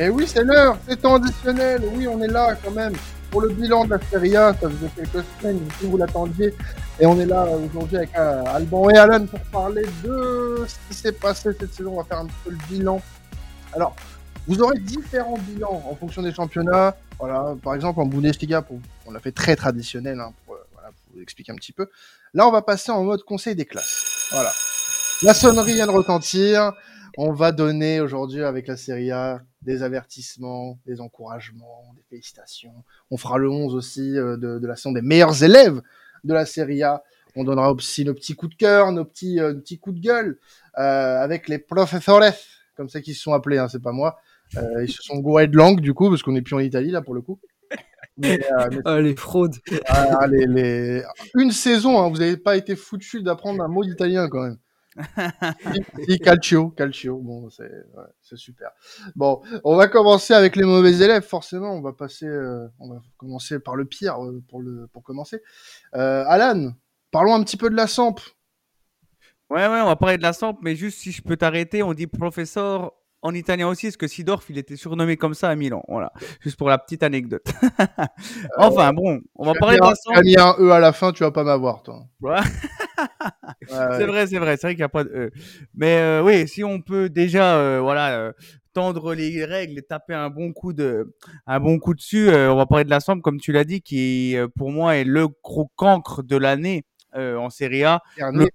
Eh oui, c'est l'heure, c'est temps additionnel. Oui, on est là quand même pour le bilan de la Serie A. Ça faisait quelques semaines, si vous l'attendiez. Et on est là aujourd'hui avec euh, Alban et Alan pour parler de ce qui s'est passé cette saison. On va faire un petit peu le bilan. Alors, vous aurez différents bilans en fonction des championnats. Voilà, par exemple en Bundesliga, on l'a fait très traditionnel hein, pour, euh, voilà, pour vous expliquer un petit peu. Là, on va passer en mode conseil des classes. Voilà. La sonnerie vient de retentir. On va donner aujourd'hui avec la Serie A des avertissements, des encouragements, des félicitations. On fera le 11 aussi euh, de, de la saison des meilleurs élèves de la Serie A. On donnera aussi nos petits coups de cœur, nos petits, euh, petits coups de gueule euh, avec les professores, comme ça qu'ils se sont appelés, hein, c'est pas moi. Euh, ils se sont gourés de langue du coup, parce qu'on n'est plus en Italie là pour le coup. Mais, mais- Ah, les fraudes. ah, les- les- Une saison, hein, vous n'avez pas été foutu d'apprendre un mot d'italien quand même. Si, calcio, calcio. Bon, c'est super. Bon, on va commencer avec les mauvais élèves. Forcément, on va passer, euh, on va commencer par le pire euh, pour le pour commencer. Euh, Alan, parlons un petit peu de la Samp. Ouais, ouais, on va parler de la Samp, mais juste si je peux t'arrêter, on dit professeur en italien aussi, parce que Sidorf, il était surnommé comme ça à Milan. Voilà, juste pour la petite anecdote. enfin, bon, on va parler de tu as Samp. mis un E à la fin, tu vas pas m'avoir, toi. Ouais. Ouais, ouais. C'est vrai, c'est vrai, c'est vrai qu'il n'y a pas de E. Mais euh, oui, si on peut déjà, euh, voilà, euh, tendre les règles et taper un bon coup de, un bon coup dessus, euh, on va parler de la Samp, comme tu l'as dit, qui euh, pour moi est le gros cancre de l'année euh, en Serie A. Le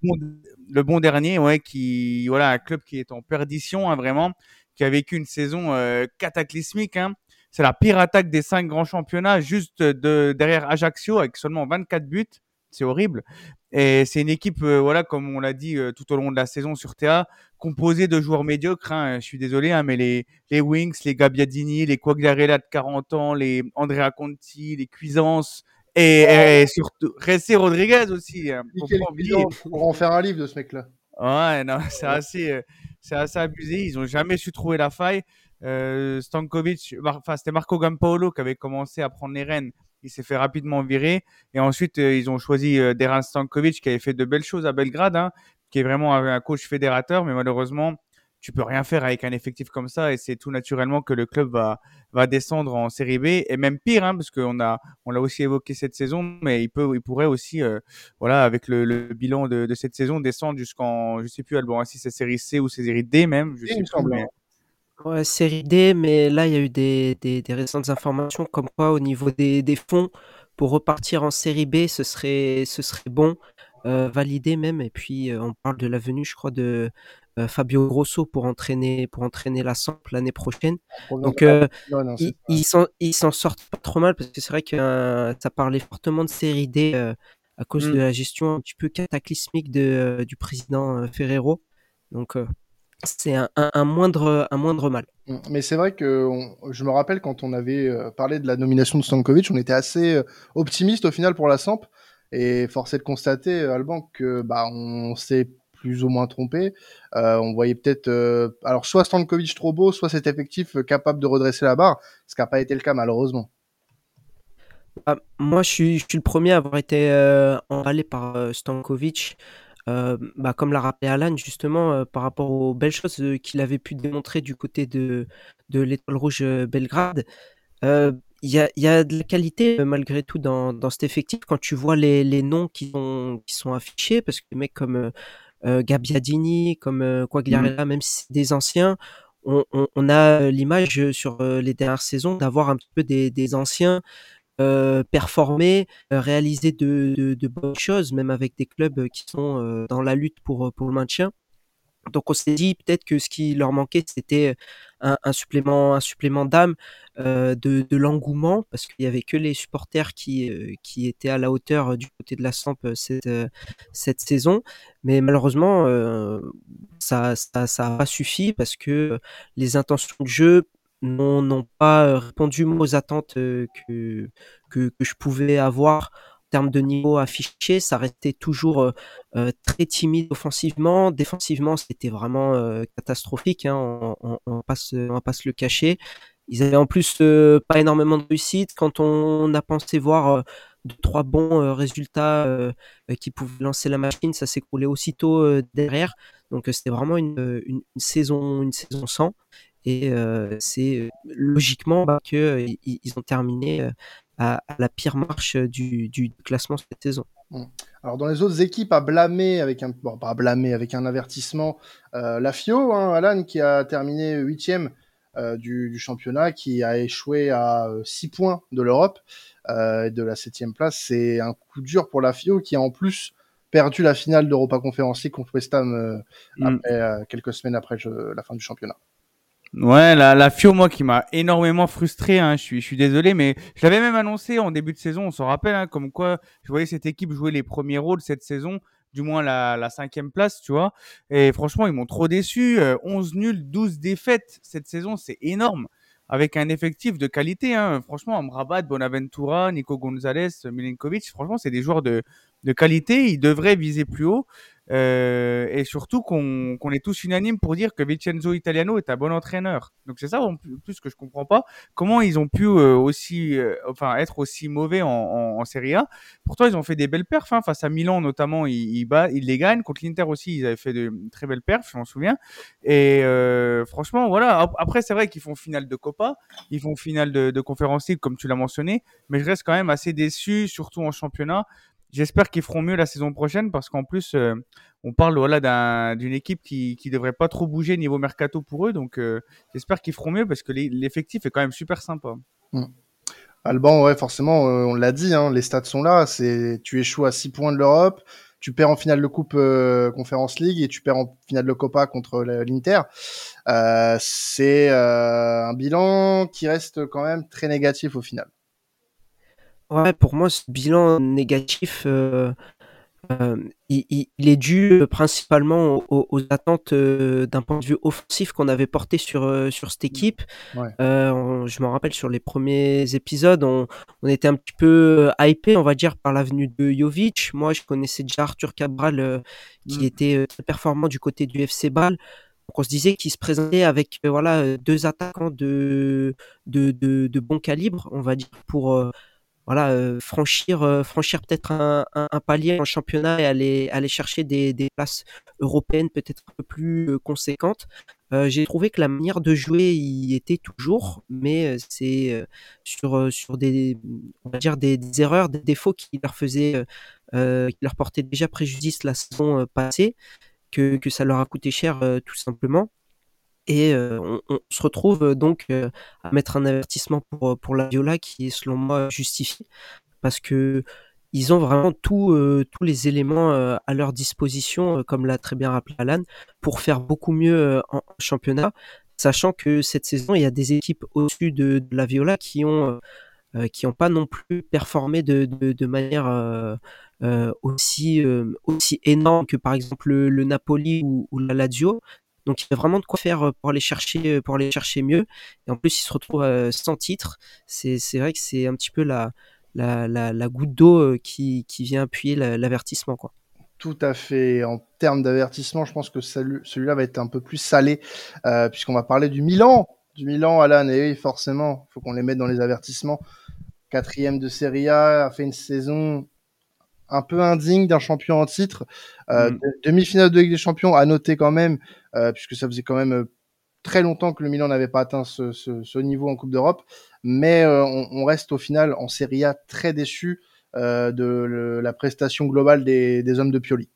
le bon dernier, ouais, qui voilà un club qui est en perdition, hein, vraiment, qui a vécu une saison euh, cataclysmique. Hein. C'est la pire attaque des cinq grands championnats, juste de derrière Ajaccio avec seulement 24 buts. C'est horrible. Et c'est une équipe, euh, voilà, comme on l'a dit euh, tout au long de la saison sur TA, composée de joueurs médiocres. Hein. Je suis désolé, mais les, les Wings, les Gabbiadini, les Quagliarella de 40 ans, les Andrea Conti, les Cuisance, et, et surtout Ressé Rodriguez aussi. Hein. Pour en faire un livre de ce mec-là. Ouais, non, c'est assez, euh, c'est assez abusé. Ils ont jamais su trouver la faille. Euh, Stankovic, enfin c'était Marco Gampaolo qui avait commencé à prendre les rênes. Il s'est fait rapidement virer et ensuite euh, ils ont choisi euh, Deran Stankovic qui avait fait de belles choses à Belgrade, hein, qui est vraiment un, un coach fédérateur, mais malheureusement tu peux rien faire avec un effectif comme ça et c'est tout naturellement que le club va va descendre en série B et même pire hein, parce qu'on a on l'a aussi évoqué cette saison mais il peut il pourrait aussi euh, voilà, avec le, le bilan de, de cette saison, descendre jusqu'en, je sais plus, Alban, hein, si c'est série C ou série D même, je Il sais me plus, semble, mais- hein. Ouais, série D, mais là, il y a eu des, des, des récentes informations comme quoi, au niveau des, des fonds, pour repartir en série B, ce serait, ce serait bon, euh, validé même. Et puis, euh, on parle de la venue, je crois, de Fabio Grosso pour entraîner, pour entraîner la Samp l'année prochaine. Donc, euh, Non, non, c'est ils s'en sortent pas trop mal parce que c'est vrai que euh, ça parlait fortement de série D euh, à cause Mm. de la gestion un petit peu cataclysmique de, euh, du président euh, Ferrero. Donc, euh, c'est un, un, un moindre, un moindre mal. Mm. Mais c'est vrai que on- je me rappelle quand on avait euh, parlé de la nomination de Stankovic, on était assez euh, optimiste au final pour la Samp. Et force est de constater, euh, Alban, que bah, on s'est plus ou moins trompé. Euh, on voyait peut-être, euh, alors soit Stankovic trop beau, soit cet effectif euh, capable de redresser la barre, ce qui n'a pas été le cas malheureusement. Ah, moi, je suis, le premier à avoir été euh, emballé par Stankovic. Bah, comme l'a rappelé Alan, justement, par rapport aux belles choses qu'il avait pu démontrer du côté de, l'Étoile Rouge Belgrade. Il y, a, de la qualité malgré tout dans, cet effectif quand tu vois les, les noms qui sont, qui sont affichés, parce que des mecs comme Gabbiadini, comme euh, Quagliarella, même si c'est des anciens, on, on, on a euh, l'image euh, sur euh, les dernières saisons d'avoir un petit peu des, des anciens euh, performer, euh, réaliser de, de, de bonnes choses, même avec des clubs euh, qui sont euh, dans la lutte pour, pour le maintien. Donc on s'est dit peut-être que ce qui leur manquait c'était un, supplément, un supplément d'âme, euh, de, l'engouement, parce qu'il y avait que les supporters qui, euh, qui étaient à la hauteur euh, du côté de la Samp cette, cette saison. Mais malheureusement, ça, ça, ça a pas suffi parce que les intentions de jeu n'ont pas répondu aux attentes que, que, je pouvais avoir termes de niveau affiché. Ça restait toujours euh, euh, très timide offensivement. Défensivement, c'était vraiment euh, catastrophique. Hein, on, on, on, va pas se, on va pas se le cacher. Ils avaient en plus pas énormément de réussite. Quand on a pensé voir deux trois bons résultats qui pouvaient lancer la machine, ça s'écroulait aussitôt derrière. Donc c'était vraiment une saison une saison sans. Et c'est logiquement bah, qu'ils ils ont terminé à, la pire marche du, du classement cette saison. Mmh. Alors dans les autres équipes à blâmer avec un bon pas blâmer avec un avertissement, euh, la FIO, hein, Alan qui a terminé huitième euh, du, du, championnat, qui a échoué à 6 points de l'Europe euh, de la septième place, c'est un coup dur pour la FIO qui a en plus perdu la finale d'Europa Conference League contre West Ham euh, après, euh, quelques semaines après la fin du championnat. Ouais, la, la FIO, moi, qui m'a énormément frustré, hein, je, suis, je suis désolé, mais je l'avais même annoncé en début de saison, on s'en rappelle, hein, comme quoi je voyais cette équipe jouer les premiers rôles cette saison, du moins la, la cinquième place, tu vois. Et franchement, ils m'ont trop déçu. 11 euh, nuls, 12 défaites cette saison, c'est énorme. Avec un effectif de qualité, hein. franchement, Amrabat, Bonaventura, Nico Gonzalez, Milinkovic, franchement, c'est des joueurs de, de qualité. Ils devraient viser plus haut. Euh, et surtout qu'on est tous unanimes pour dire que Vincenzo Italiano est un bon entraîneur. Donc c'est ça en plus que je comprends pas. Comment ils ont pu euh, aussi, euh, enfin être aussi mauvais en, en, Serie A. Pourtant ils ont fait des belles perfs hein, face à Milan notamment. Ils, les gagnent contre l'Inter aussi. Ils avaient fait de très belles perfs, je m'en souviens. Et franchement voilà. Après c'est vrai qu'ils font finale de Copa, ils font finale de, de Conference League comme tu l'as mentionné. Mais je reste quand même assez déçu, surtout en championnat, J'espère qu'ils feront mieux la saison prochaine parce qu'en plus, euh, on parle voilà d'une équipe qui qui devrait pas trop bouger niveau mercato pour eux. Donc, euh, j'espère qu'ils feront mieux parce que l'effectif est quand même super sympa. Mmh. Alban, ouais, forcément, euh, on l'a dit, hein, les stats sont là. Tu échoues à 6 points de l'Europe, tu perds en finale de Coupe Conference League et tu perds en finale de Copa contre l'Inter. c'est un bilan qui reste quand même très négatif au final. Ouais, pour moi, ce bilan négatif, euh, euh, il, est dû euh, principalement aux, attentes d'un point de vue offensif qu'on avait porté sur, sur cette équipe. je me rappelle sur les premiers épisodes, on, était un petit peu hypé, on va dire, par l'avenue de Jovic. Moi, je connaissais déjà Arthur Cabral, qui mmh. était très performant du côté du FC Bâle. Donc on se disait qu'il se présentait avec voilà deux attaquants de, de, de, de bon calibre, on va dire, pour voilà, euh, franchir, euh, franchir peut-être un, un, palier en championnat et aller, aller chercher des, des places européennes peut-être un peu plus euh, conséquentes. J'ai trouvé que la manière de jouer y était toujours, mais c'est sur, sur des, on va dire des, des, erreurs, des défauts qui leur faisaient, qui leur portaient déjà préjudice la saison passée, que, que ça leur a coûté cher tout simplement. Et on, se retrouve donc à mettre un avertissement pour, pour la Viola qui est selon moi justifié parce que ils ont vraiment tout, tous les éléments à leur disposition, comme l'a très bien rappelé Alan, pour faire beaucoup mieux en, championnat, sachant que cette saison, il y a des équipes au-dessus de, la Viola qui ont qui n'ont pas non plus performé de, de, de manière aussi aussi énorme que par exemple le, Napoli ou, ou, la Lazio. Donc il y a vraiment de quoi faire pour aller chercher, pour aller chercher mieux. Et en plus, il se retrouve sans titre. C'est, vrai que c'est un petit peu la, la, goutte d'eau qui, vient appuyer l'avertissement. quoi. Tout à fait. En termes d'avertissement, je pense que celui-là va être un peu plus salé, euh, puisqu'on va parler du Milan. Du Milan, Alan, et oui, forcément, il faut qu'on les mette dans les avertissements. Quatrième de Serie A, a fait une saison un peu indigne d'un champion en titre. Euh, mm. Demi-finale de Ligue des Champions, à noter quand même, euh, puisque ça faisait quand même euh, très longtemps que le Milan n'avait pas atteint ce, ce, ce, niveau en Coupe d'Europe. Mais euh, on, on, reste au final en Serie A très déçu euh, de le, la prestation globale des, des hommes de Pioli.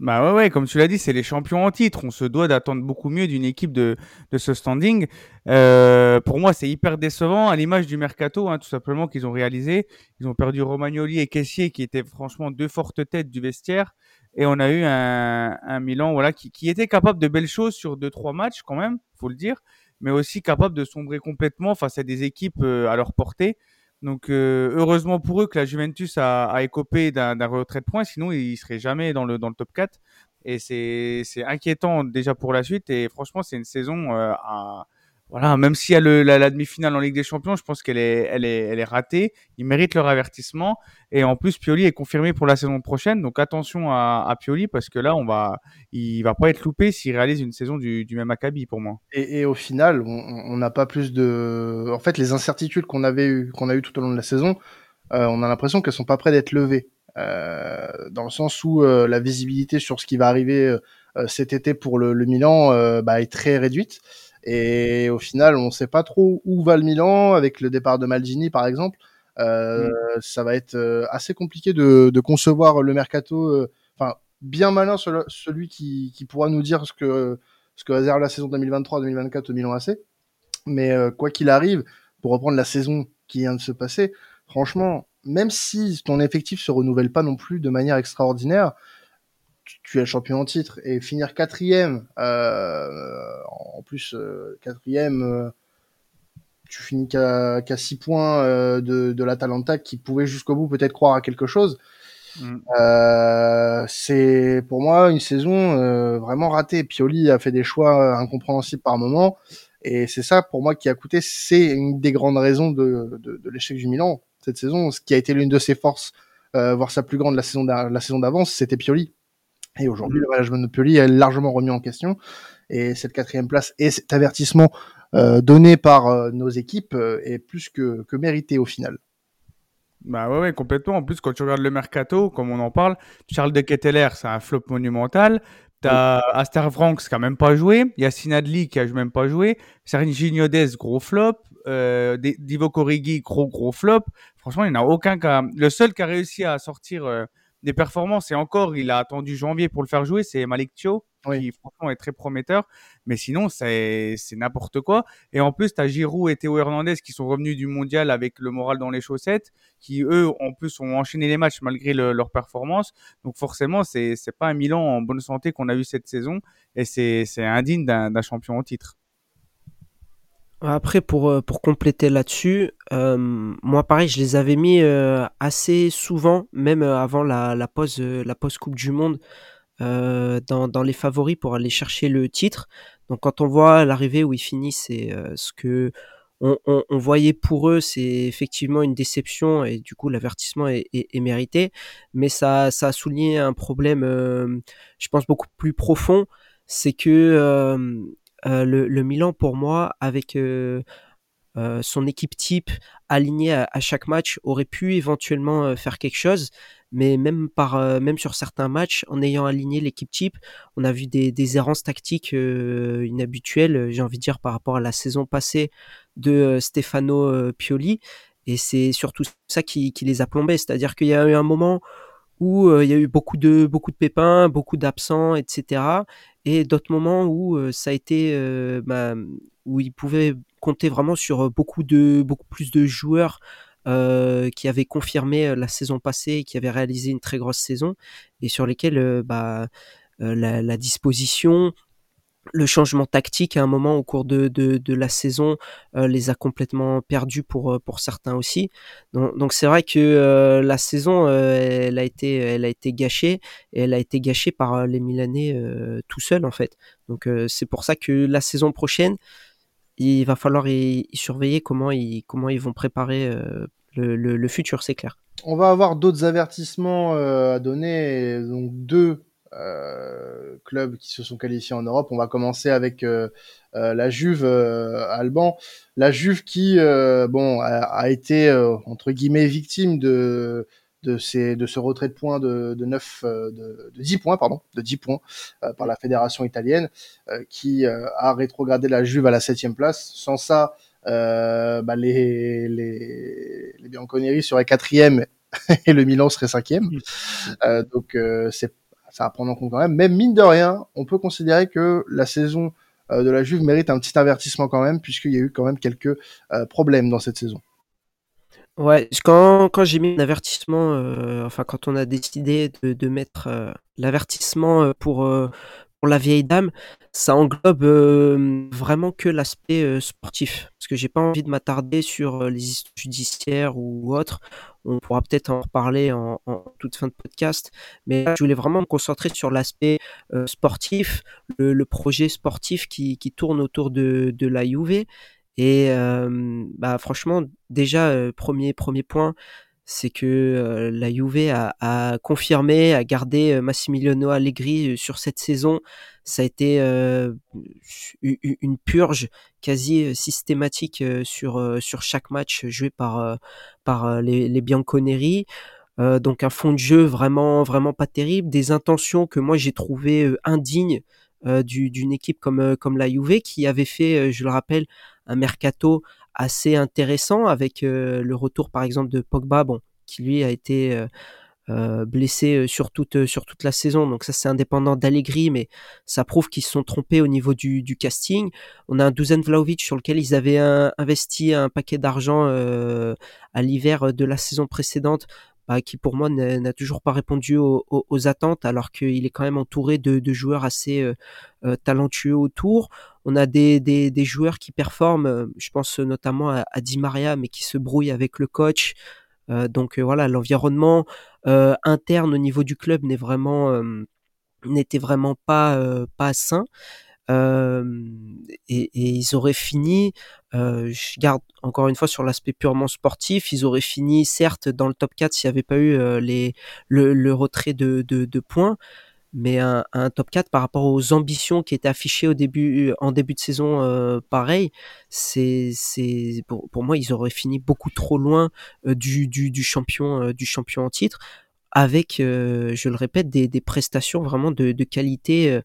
Bah ouais, ouais, comme tu l'as dit, c'est les champions en titre. On se doit d'attendre beaucoup mieux d'une équipe de, de ce standing. Euh, pour moi, c'est hyper décevant à l'image du mercato, hein, tout simplement qu'ils ont réalisé. Ils ont perdu Romagnoli et Caissier, qui étaient franchement deux fortes têtes du vestiaire. Et on a eu un, un Milan, voilà, qui, qui était capable de belles choses sur deux trois matchs quand même, faut le dire, mais aussi capable de sombrer complètement face à des équipes euh, à leur portée. Donc euh, heureusement pour eux que la Juventus a, a écopé d'un retrait de points, sinon ils seraient jamais dans le dans le top 4. Et c'est c'est inquiétant déjà pour la suite. Et franchement, c'est une saison euh, à voilà, même s'il y a le, la, demi-finale en Ligue des Champions, je pense qu'elle est, elle est, elle est ratée. Ils méritent leur avertissement. Et en plus, Pioli est confirmé pour la saison prochaine. Donc attention à, à Pioli parce que là, on va, il va pas être loupé s'il réalise une saison du, du même acabit pour moi. Et, et au final, on n'a pas plus de, en fait, les incertitudes qu'on avait eu, qu'on a eu tout au long de la saison, euh, on a l'impression qu'elles sont pas prêtes d'être levées. Euh, dans le sens où euh, la visibilité sur ce qui va arriver euh, cet été pour le, le Milan bah, est très réduite. Et au final, on ne sait pas trop où va le Milan avec le départ de Maldini, par exemple. Euh, mm. Ça va être euh, assez compliqué de, de concevoir le mercato. Euh, enfin, bien malin celui qui, qui, pourra nous dire ce que, ce que réserve la saison 2023-2024 au Milan AC. Mais quoi qu'il arrive, pour reprendre la saison qui vient de se passer, franchement, même si ton effectif se renouvelle pas non plus de manière extraordinaire, tu es champion en titre et finir quatrième, euh, en plus euh, quatrième, euh, tu finis qu'à qu 6 points de, de l'Atalanta qui pouvait jusqu'au bout peut-être croire à quelque chose. Mm. Euh, c'est pour moi une saison vraiment ratée. Pioli a fait des choix incompréhensibles par moment et c'est ça pour moi qui a coûté. C'est une des grandes raisons de, de, de l'échec du Milan cette saison. Ce qui a été l'une de ses forces, voire sa plus grande la saison la saison d'avance, c'était Pioli. Et aujourd'hui, le management de Pioli est largement remis en question. Et cette quatrième place et cet avertissement euh, donné par euh, nos équipes euh, est plus que, que mérité au final. Bah ouais, ouais, complètement. En plus, quand tu regardes le mercato, comme on en parle, Charles de Ketteler, c'est un flop monumental. T'as oui. Aster Franks qui a même pas joué. Yacine Adli qui a même pas joué. Sergio Dez, gros flop. Euh, Divo Corrigi, gros, gros flop. Franchement, il n'y en a aucun qui a... Le seul qui a réussi à sortir des performances, et encore, il a attendu janvier pour le faire jouer, c'est Malik oui. qui franchement est très prometteur. Mais sinon, c'est n'importe quoi. Et en plus, tu as Giroud et Théo Hernandez qui sont revenus du mondial avec le moral dans les chaussettes, qui eux, en plus, ont enchaîné les matchs malgré le, leur performance. Donc forcément, c'est pas un Milan en bonne santé qu'on a eu cette saison, et c'est indigne d'un champion au titre. Après, pour, euh, pour compléter là-dessus, euh, moi pareil, je les avais mis euh, assez souvent, même euh, avant la, la, pause, euh, la pause Coupe du Monde, dans, dans les favoris pour aller chercher le titre. Donc quand on voit l'arrivée où ils finissent et ce que on, on, on, voyait pour eux, c'est effectivement une déception et du coup l'avertissement est, est, est, mérité. Mais ça, ça a souligné un problème, je pense, beaucoup plus profond. C'est que euh, le, le, Milan, pour moi, avec euh, euh, son équipe type alignée à, chaque match, aurait pu éventuellement euh, faire quelque chose. Mais même, euh, sur certains matchs, en ayant aligné l'équipe type, on a vu des, errances tactiques inhabituelles, j'ai envie de dire, par rapport à la saison passée de Stefano Pioli. Et c'est surtout ça qui, les a plombés. C'est-à-dire qu'il y a eu un moment où euh, il y a eu beaucoup de pépins, beaucoup d'absents, etc. Et d'autres moments où ça a été bah, où ils pouvaient compter vraiment sur beaucoup plus de joueurs qui avaient confirmé la saison passée qui avaient réalisé une très grosse saison et sur lesquels bah, la, disposition, le changement tactique à un moment au cours de, de, la saison euh, les a complètement perdus pour euh, pour certains aussi. Donc, c'est vrai que euh, la saison elle a été elle a été gâchée et elle a été gâchée par les Milanais tout seuls en fait. Donc c'est pour ça que la saison prochaine il va falloir y, y surveiller comment ils comment ils vont préparer le, le, le, futur, c'est clair. On va avoir d'autres avertissements à donner, donc deux euh, clubs qui se sont qualifiés en Europe. On va commencer avec euh, euh, la Juve Alban. La Juve qui bon a, a été entre guillemets victime de de, ces, de ce retrait de points de, de 9, de, de 10 points, pardon, de 10 points euh, par la fédération italienne, euh, qui euh, a rétrogradé la Juve à la septième place. Sans ça, bah les, les, les Bianconeri seraient quatrième et le Milan serait cinquième. donc c'est ça va prendre en compte quand même. Même mine de rien, on peut considérer que la saison euh, de la Juve mérite un petit avertissement quand même, puisqu'il y a eu quand même quelques euh, problèmes dans cette saison. Ouais, quand, j'ai mis un avertissement, euh, enfin quand on a décidé de, mettre l'avertissement pour, pour la vieille dame, ça englobe vraiment que l'aspect sportif. Parce que j'ai pas envie de m'attarder sur les histoires judiciaires ou autres on pourra peut-être en reparler en, toute fin de podcast, mais je voulais vraiment me concentrer sur l'aspect euh, sportif, le, projet sportif qui, tourne autour de, la Juve. Et euh, bah, franchement, déjà, euh, premier, premier point, c'est que la Juve a, a, confirmé, a gardé Massimiliano Allegri sur cette saison. Ça a été euh, une purge quasi systématique sur sur chaque match joué par par les, les Bianconeri. Euh, donc un fond de jeu vraiment vraiment pas terrible, des intentions que moi j'ai trouvé indignes d'une équipe comme, comme la Juve qui avait fait, je le rappelle, un mercato assez intéressant avec le retour par exemple de Pogba, bon, qui lui a été euh, blessé euh, sur toute, euh, sur toute la saison. Donc ça, c'est indépendant d'Allegri, mais ça prouve qu'ils se sont trompés au niveau du, casting. On a un Dusan Vlaovic sur lequel ils avaient investi un paquet d'argent à l'hiver de la saison précédente. Bah, qui pour moi n'a toujours pas répondu aux, attentes alors qu'il est quand même entouré de, joueurs assez talentueux autour. On a des, des, joueurs qui performent, je pense notamment à, à Di Maria, mais qui se brouillent avec le coach. Donc voilà, l'environnement interne au niveau du club n'était vraiment pas sain. et, ils auraient fini, je garde encore une fois sur l'aspect purement sportif, ils auraient fini certes dans le top 4 s'il n'y avait pas eu le, retrait de points, mais un, un, top 4 par rapport aux ambitions qui étaient affichées au début, en début de saison, euh, pareil, c'est, c'est pour, pour, moi ils auraient fini beaucoup trop loin euh, du, du, du, champion, euh, du champion en titre, avec, je le répète, des, des, prestations vraiment de, de qualité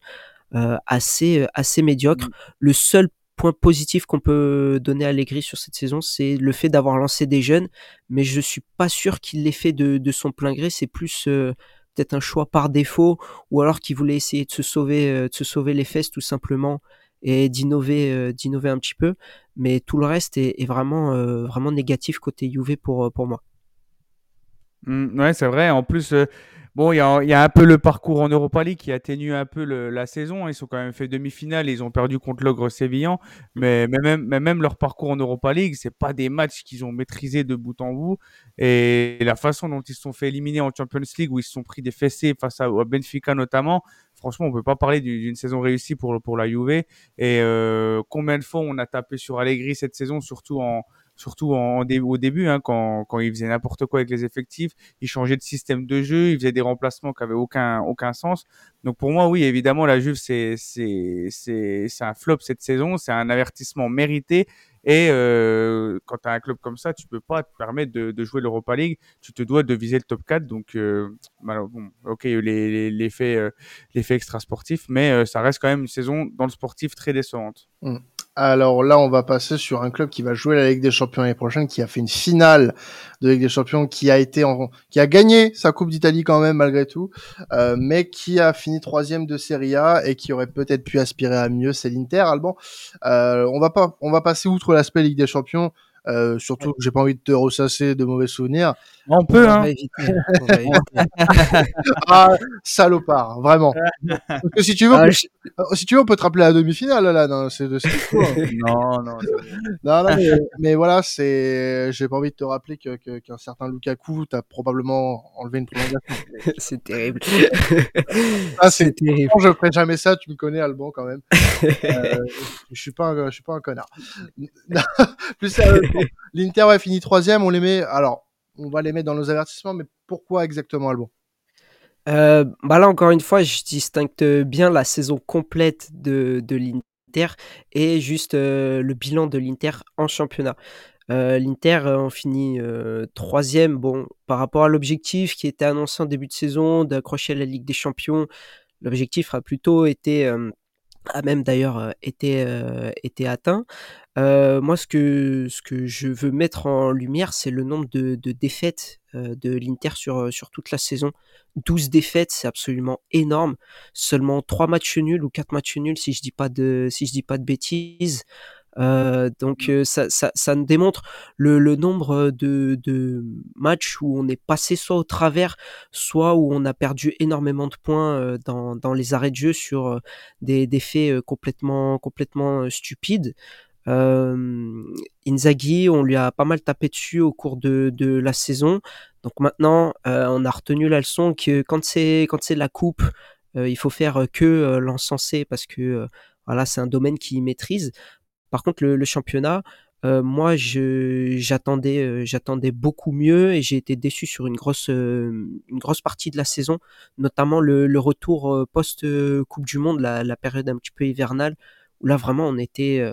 assez, assez médiocre. Mmh. Le seul point positif qu'on peut donner à Allegri sur cette saison, c'est le fait d'avoir lancé des jeunes, mais je suis pas sûr qu'il l'ait fait de, de, son plein gré. C'est plus peut-être un choix par défaut, ou alors qu'il voulait essayer de se sauver, euh, de se sauver les fesses tout simplement et d'innover, euh, d'innover un petit peu. Mais tout le reste est, vraiment, euh, vraiment négatif côté Juve pour, pour moi. Mmh, ouais, c'est vrai. En plus, Bon, il y a, un peu le parcours en Europa League qui atténue un peu la saison. Ils sont quand même fait demi-finale, ils ont perdu contre l'ogre Sévillan. Mais, même, leur parcours en Europa League, c'est pas des matchs qu'ils ont maîtrisés de bout en bout. Et la façon dont ils se sont fait éliminer en Champions League, où ils se sont pris des fessées face à, Benfica notamment, franchement, on peut pas parler d'une saison réussie pour, pour la Juve. Et euh, combien de fois on a tapé sur Allegri cette saison, surtout en surtout au début, hein, quand, quand il faisait n'importe quoi avec les effectifs, il changeait de système de jeu, il faisait des remplacements qui avaient aucun aucun sens. Donc pour moi, oui, évidemment, la Juve c'est un flop cette saison, c'est un avertissement mérité. Et euh, quand tu as un club comme ça, tu peux pas te permettre de, jouer l'Europa League. Tu te dois de viser le top 4. Donc, euh, bon, ok, les, les, euh, les faits extra sportifs, mais euh, ça reste quand même une saison dans le sportif très décevante. Mmh. Alors là, on va passer sur un club qui va jouer la Ligue des Champions l'année prochaine, qui a fait une finale de Ligue des Champions, qui a été en, qui a gagné sa Coupe d'Italie quand même malgré tout, euh, mais qui a fini troisième de Serie A et qui aurait peut-être pu aspirer à mieux. C'est l'Inter. Alban, euh, on va pas, on va passer outre l'aspect Ligue des Champions. Euh, surtout j'ai pas envie de te ressasser de mauvais souvenirs. On peut, hein. ah, salopard, vraiment. Parce que si tu veux, ah, si tu veux, on peut te rappeler la demi-finale, là, dans c'est de Non, non. non, non, mais, voilà, c'est, j'ai pas envie de te rappeler que, qu'un certain Lukaku t'a probablement enlevé une prolongation. c'est terrible. Ah, c'est, terrible. Je ferai jamais ça, tu me connais, Alban, quand même. Euh, je suis pas un, je suis pas un connard. Plus sérieusement. L'Inter a fini troisième, on les met. Alors, on va les mettre dans nos avertissements, mais pourquoi exactement Albon euh, bah là encore une fois, je distingue bien la saison complète de, l'Inter et juste euh, le bilan de l'Inter en championnat. Euh, L'Inter on finit troisième. Bon, par rapport à l'objectif qui était annoncé en début de saison d'accrocher la Ligue des Champions, l'objectif a plutôt été a même d'ailleurs été, été atteint. Euh, moi, ce que, ce que je veux mettre en lumière, c'est le nombre de, de défaites euh, de l'Inter sur, sur toute la saison. 12 défaites, c'est absolument énorme. Seulement 3 matchs nuls ou 4 matchs nuls, si je dis pas de, si je dis pas de bêtises. Euh, donc mmh. ça, ça, ça nous démontre le, le nombre de, de, matchs où on est passé soit au travers, soit où on a perdu énormément de points dans, dans les arrêts de jeu sur des, des faits complètement, complètement stupides. Euh, Inzaghi, on lui a pas mal tapé dessus au cours de, de la saison. Donc maintenant, euh, on a retenu la leçon que quand c'est quand c'est la coupe, euh, il faut faire que l'encenser parce que voilà, c'est un domaine qu'il maîtrise. Par contre, le, championnat, moi, je j'attendais j'attendais beaucoup mieux et j'ai été déçu sur une grosse grosse partie de la saison, notamment le, retour post Coupe du Monde, la, période un petit peu hivernale où là vraiment on était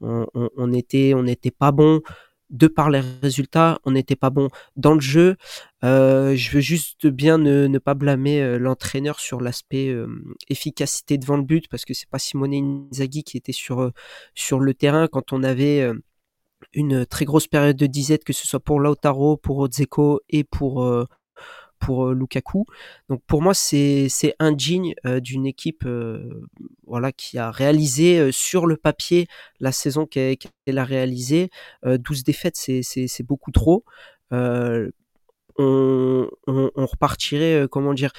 on, on, était on n'était pas bon. De par les résultats, on n'était pas bon dans le jeu. Euh, je veux juste bien ne, pas blâmer euh, l'entraîneur sur l'aspect euh, efficacité devant le but, parce que c'est pas Simone Inzaghi qui était sur sur le terrain quand on avait une très grosse période de disette, que ce soit pour Lautaro, pour Ozeko et pour pour Lukaku. Donc pour moi, c'est indigne d'une équipe voilà qui a réalisé sur le papier la saison qu'elle a réalisée. 12 défaites, c'est beaucoup trop. On, repartirait, comment dire,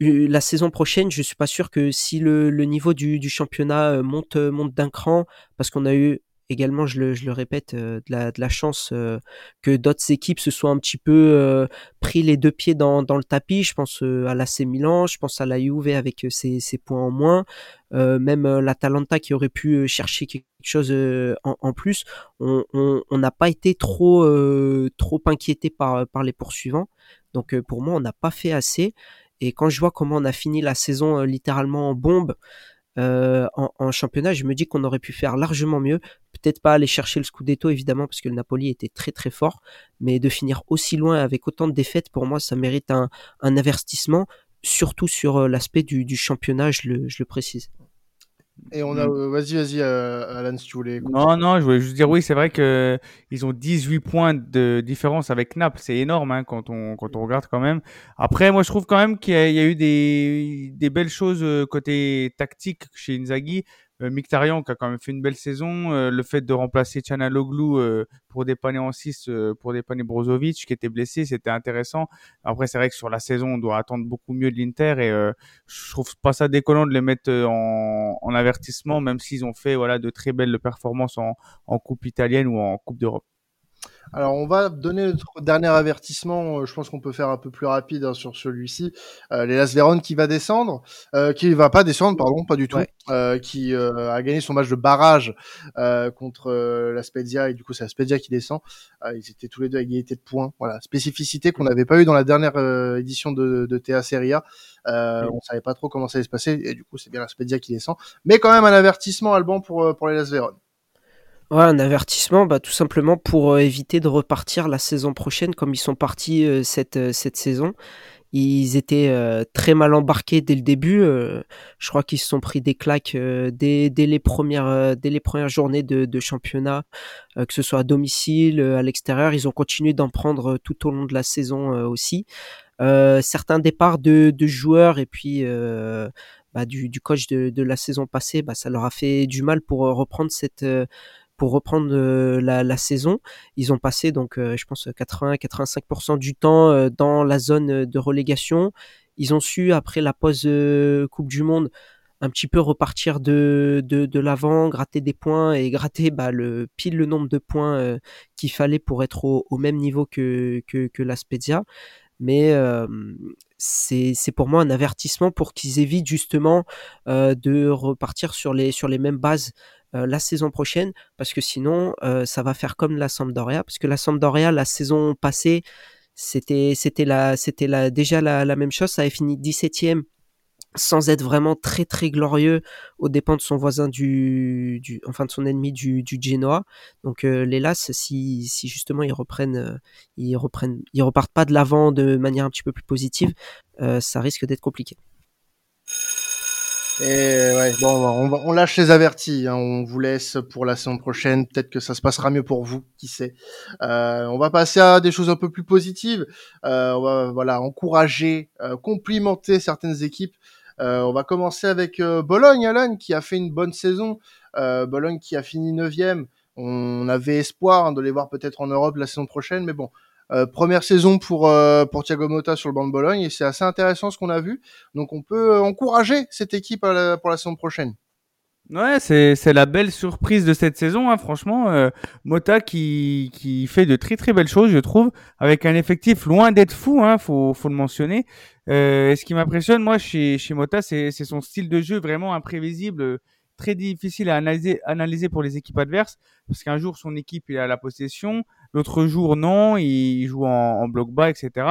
la saison prochaine. Je suis pas sûr que si le, le niveau du, du championnat monte monte d'un cran, parce qu'on a eu également, je le, répète, euh, de, la, chance euh, que d'autres équipes se soient un petit peu euh, pris les deux pieds dans, le tapis. Je pense à l'AC Milan, je pense à la Juve avec ses, points en moins, même l'Atalanta qui aurait pu chercher quelque chose en, plus. On n'a pas été trop trop inquiété par les poursuivants. Donc pour moi, on n'a pas fait assez. Et quand je vois comment on a fini la saison littéralement en bombe, en, championnat, je me dis qu'on aurait pu faire largement mieux. Peut-être pas aller chercher le Scudetto évidemment parce que le Napoli était très très fort, mais de finir aussi loin avec autant de défaites, pour moi, ça mérite un, avertissement, surtout sur euh, l'aspect du, championnat, je le précise. Et on a, mmh. vas-y, vas-y, euh, Alan, si tu voulais. Non, non, je voulais juste dire, oui, c'est vrai que ils ont 18 points de différence avec Naples. C'est énorme hein, quand, on, quand on regarde quand même. Après, moi, je trouve quand même qu'il y, a eu des, des belles choses euh, côté tactique chez Inzaghi. Euh, Mictarian qui a quand même fait une belle saison, euh, le fait de remplacer Chanaloglu euh, pour dépanner en 6 pour dépanner Brozovic qui était blessé, c'était intéressant. Après c'est vrai que sur la saison, on doit attendre beaucoup mieux de l'Inter et je trouve pas ça déconnant de les mettre en, en avertissement même s'ils ont fait voilà de très belles performances en coupe italienne ou en coupe d'Europe. Alors, on va donner notre dernier avertissement. Euh, je pense qu'on peut faire un peu plus rapide hein, sur celui-ci. Euh, les Las Véron qui va descendre, euh, qui va pas descendre, pardon, pas du tout, euh, qui euh, a gagné son match de barrage contre la Spezia et du coup c'est la Spezia qui descend. ils étaient tous les deux à égalité de points. Voilà, spécificité qu'on n'avait pas eu dans la dernière édition de, de TA Serie A. Euh, On savait pas trop comment ça allait se passer et du coup c'est bien la Spezia qui descend. Mais quand même un avertissement Alban pour pour les Las Véron. Ouais, un avertissement, bah, tout simplement pour euh, éviter de repartir la saison prochaine comme ils sont partis euh, cette, euh, cette saison. Ils étaient très mal embarqués dès le début. je crois qu'ils se sont pris des claques dès, les premières, dès les premières journées de, championnat, que ce soit à domicile, à l'extérieur. Ils ont continué d'en prendre tout au long de la saison aussi. certains départs de, joueurs et puis bah, du, du, coach de, de, la saison passée, bah, ça leur a fait du mal pour reprendre cette pour reprendre euh, la, saison. Ils ont passé donc, euh, je pense, 80-85% du temps euh, dans la zone de relégation. Ils ont su après la pause Coupe du Monde un petit peu repartir de, de, l'avant, gratter des points et gratter bah, le pile le nombre de points qu'il fallait pour être au, même niveau que, que, que la Spezia. Mais c'est pour moi un avertissement pour qu'ils évitent justement de repartir sur les, sur les mêmes bases euh, la saison prochaine, parce que sinon, euh, ça va faire comme la Sampdoria, parce que la Sampdoria, la saison passée, c'était c'était la c'était la déjà la, même chose. Ça avait fini 17e sans être vraiment très très glorieux aux dépens de son voisin du, du enfin de son ennemi du, du Genoa. Donc euh, les Las si, si justement ils reprennent euh, ils reprennent ils repartent pas de l'avant de manière un petit peu plus positive ça risque d'être compliqué et ouais, bon, on, on lâche les avertis. Hein. On vous laisse pour la saison prochaine. Peut-être que ça se passera mieux pour vous, qui sait. Euh, on va passer à des choses un peu plus positives. Euh, on va voilà encourager, euh, complimenter certaines équipes. Euh, on va commencer avec euh, Bologne, Alan, qui a fait une bonne saison. Bologne qui a fini neuvième. On avait espoir hein, de les voir peut-être en Europe la saison prochaine, mais bon, euh, première saison pour euh, pour Thiago Motta sur le banc de Bologne et c'est assez intéressant ce qu'on a vu. Donc on peut euh, encourager cette équipe pour la saison prochaine. Ouais, c'est c'est la belle surprise de cette saison, hein, franchement. Euh, Mota qui qui fait de très très belles choses, je trouve, avec un effectif loin d'être fou, hein, faut faut le mentionner. Euh, ce qui m'impressionne, moi, chez chez Mota, c'est c'est son style de jeu vraiment imprévisible, très difficile à analyser analyser pour les équipes adverses, parce qu'un jour son équipe est à la possession, L'autre jour, non, il joue en, bloc bas, etc.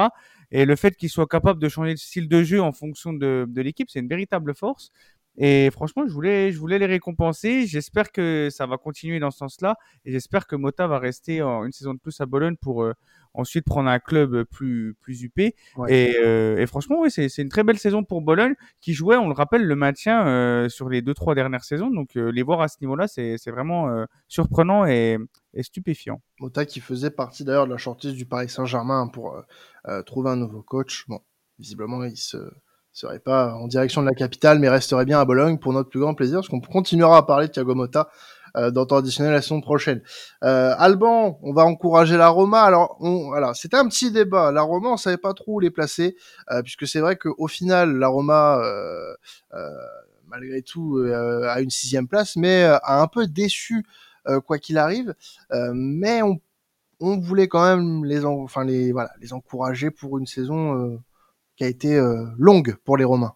Et le fait qu'il soit capable de changer de style de jeu en fonction de, l'équipe, c'est une véritable force. Et franchement, je voulais, je voulais les récompenser. J'espère que ça va continuer dans ce sens-là. Et j'espère que Mota va rester en une saison de plus à Bologne pour euh, ensuite prendre un club plus, plus huppé. Et, euh, et, franchement, oui, c'est une très belle saison pour Bologne qui jouait, on le rappelle, le maintien euh, sur les deux, trois dernières saisons. Donc, les voir à ce niveau-là, c'est vraiment surprenant et, et, stupéfiant. Mota qui faisait partie d'ailleurs de la shortlist du Paris Saint-Germain pour trouver un nouveau coach. Bon, visiblement, il se serait pas en direction de la capitale, mais resterait bien à Bologne pour notre plus grand plaisir, parce qu'on continuera à parler de Thiago Motta euh, dans temps additionnel la saison prochaine. Euh, Alban, on va encourager la Roma. Alors, on, voilà, c'était un petit débat. La Roma, on savait pas trop où les placer, euh, puisque c'est vrai qu'au final, la Roma, euh, euh, malgré tout, a une sixième place, mais a un peu déçu quoi qu'il arrive. mais on, on voulait quand même les, enfin les, voilà, les encourager pour une saison qui a été euh, longue pour les Romains.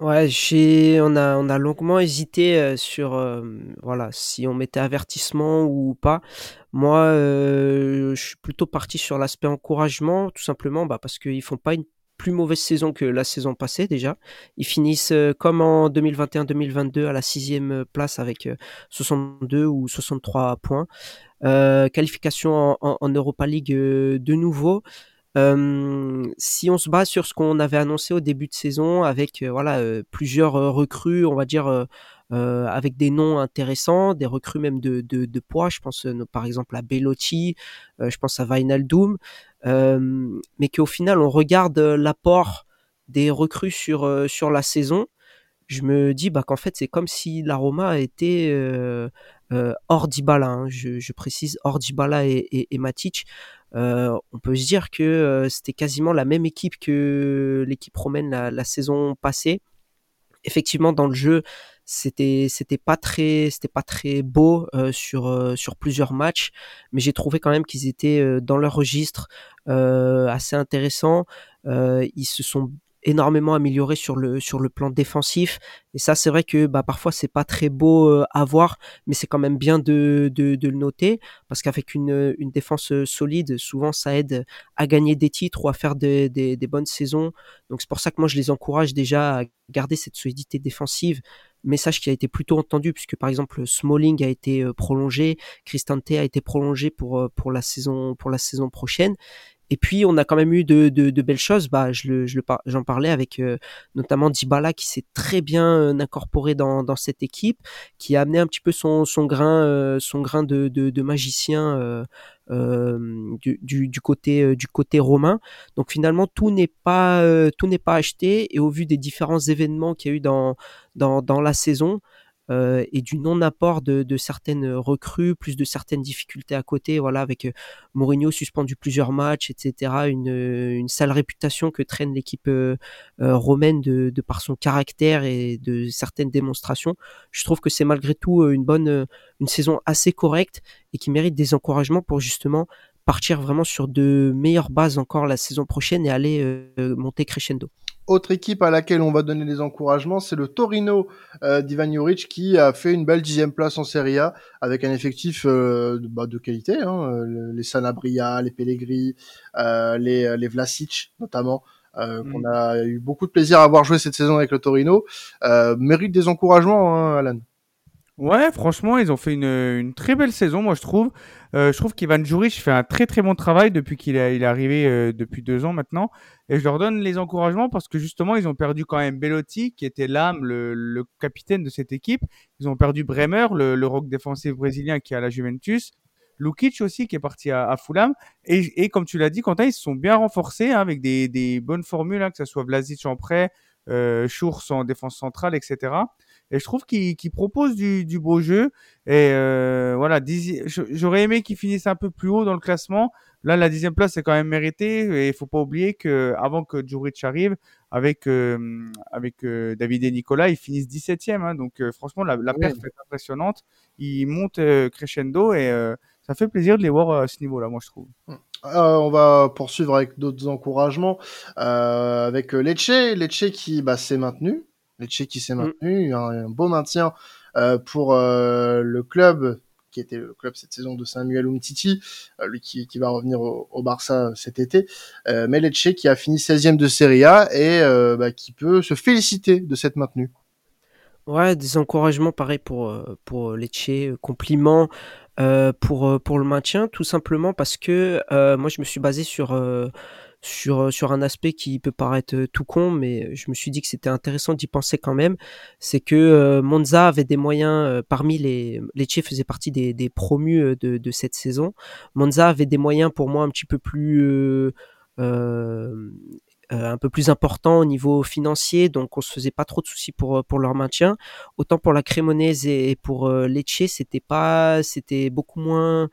Ouais, j'ai, on a, on a longuement hésité euh, sur, euh, voilà, si on mettait avertissement ou pas. Moi, je suis plutôt parti sur l'aspect encouragement, tout simplement, bah, parce qu'ils font pas une plus mauvaise saison que la saison passée déjà. Ils finissent comme en 2021-2022 à la sixième place avec 62 ou 63 points. qualification en, en, Europa League de nouveau si on se base sur ce qu'on avait annoncé au début de saison, avec voilà plusieurs recrues, on va dire avec des noms intéressants, des recrues même de, de, de poids. Je pense par exemple à Bellotti, je pense à Vinaldoom, mais qu'au final on regarde l'apport des recrues sur sur la saison. Je me dis bah qu'en fait c'est comme si la Roma était hors d'Ibala, hein, je, je, précise hors d'Ibala et, et, et Matic. Euh, on peut se dire que euh, c'était quasiment la même équipe que l'équipe romaine la, saison passée. Effectivement, dans le jeu, c'était c'était pas très c'était pas très beau euh, sur sur plusieurs matchs, mais j'ai trouvé quand même qu'ils étaient dans leur registre assez intéressants. ils se sont énormément amélioré sur le sur le plan défensif. Et ça c'est vrai que bah parfois c'est pas très beau euh, à voir mais c'est quand même bien de, de, de le noter parce qu'avec une, une défense euh, solide souvent ça aide à gagner des titres ou à faire des, des, des bonnes saisons. Donc c'est pour ça que moi je les encourage déjà à garder cette solidité défensive. Message qui a été plutôt entendu puisque par exemple Smalling a été euh, prolongé, Cristante a été prolongé pour pour la saison pour la saison prochaine et puis on a quand même eu de, de, de belles choses. Bah, je le, je le j'en parlais avec euh, notamment Dybala qui s'est très bien euh, incorporé dans, dans cette équipe, qui a amené un petit peu son, son grain, euh, son grain de, de, magicien du, du, du, côté du côté romain. Donc finalement tout n'est pas tout n'est pas acheté. Et au vu des différents événements qu'il y a eu dans dans, dans la saison, euh, et du non-apport de, de, certaines recrues, plus de certaines difficultés à côté, voilà, avec euh, Mourinho suspendu plusieurs matchs, etc. Une, une sale réputation que traîne l'équipe euh, romaine de, de, par son caractère et de certaines démonstrations. Je trouve que c'est malgré tout une bonne, une saison assez correcte et qui mérite des encouragements pour justement partir vraiment sur de meilleures bases encore la saison prochaine et aller monter crescendo. Autre équipe à laquelle on va donner des encouragements, c'est le Torino euh, d'Ivan Juric qui a fait une belle dixième place en Serie A avec un effectif euh, bah, de qualité. Hein, euh, les Sanabria, les Pellegrini, euh, les, les Vlasic notamment. Euh, mm. qu'on a eu beaucoup de plaisir à avoir joué cette saison avec le Torino, euh, mérite des encouragements, hein, Alan. Ouais, franchement, ils ont fait une, une très belle saison, moi je trouve. Euh, je trouve qu'Ivan Juric fait un très très bon travail depuis qu'il est, est arrivé euh, depuis deux ans maintenant. Et je leur donne les encouragements parce que justement, ils ont perdu quand même Bellotti, qui était l'âme, le, le, capitaine de cette équipe. Ils ont perdu Bremer, le, le rock défensif brésilien qui est à la Juventus. Lukic aussi qui est parti à, à Fulham. Et, et, comme tu l'as dit, Quentin, ils se sont bien renforcés hein, avec des, des bonnes formules, hein, que ce soit Vlasic en prêt, euh, Schurz en défense centrale, etc. Et je trouve qu'il propose du, du, beau jeu. Et euh, voilà, j'aurais aimé qu'il finisse un peu plus haut dans le classement. Là, la dixième place est quand même méritée. Et il faut pas oublier que avant que Djuric arrive, avec euh, avec euh, David et Nicolas, ils finissent 17e. Hein, donc franchement, la, la perte est impressionnante. Ils montent crescendo et ça fait plaisir de les voir à ce niveau-là, moi je trouve. Hum. on va poursuivre avec d'autres encouragements avec Lecce, Lecce qui bah, s'est maintenu Lecce qui s'est mm. maintenu, un, beau maintien euh, pour euh, le club qui était le club cette saison de Samuel Umtiti, euh, lui qui, qui, va revenir au, au Barça cet été, mais Lecce qui a fini 16e de Serie A et bah, qui peut se féliciter de cette maintenue. Ouais, des encouragements pareil pour, pour, Lecce, compliments, pour, pour le maintien, tout simplement parce que, moi je me suis basé sur, sur, sur un aspect qui peut paraître, tout con, mais je me suis dit que c'était intéressant d'y penser quand même. C'est que, heu, Monza avait des moyens, parmi les Lecce faisait partie des des promus, de de cette saison. Monza avait des moyens pour moi un petit peu plus, euh, un peu plus important au niveau financier, donc on se faisait pas trop de soucis pour euh, pour leur maintien. Autant pour la Cremonese et, pour euh, Lecce, c'était pas, c'était beaucoup moins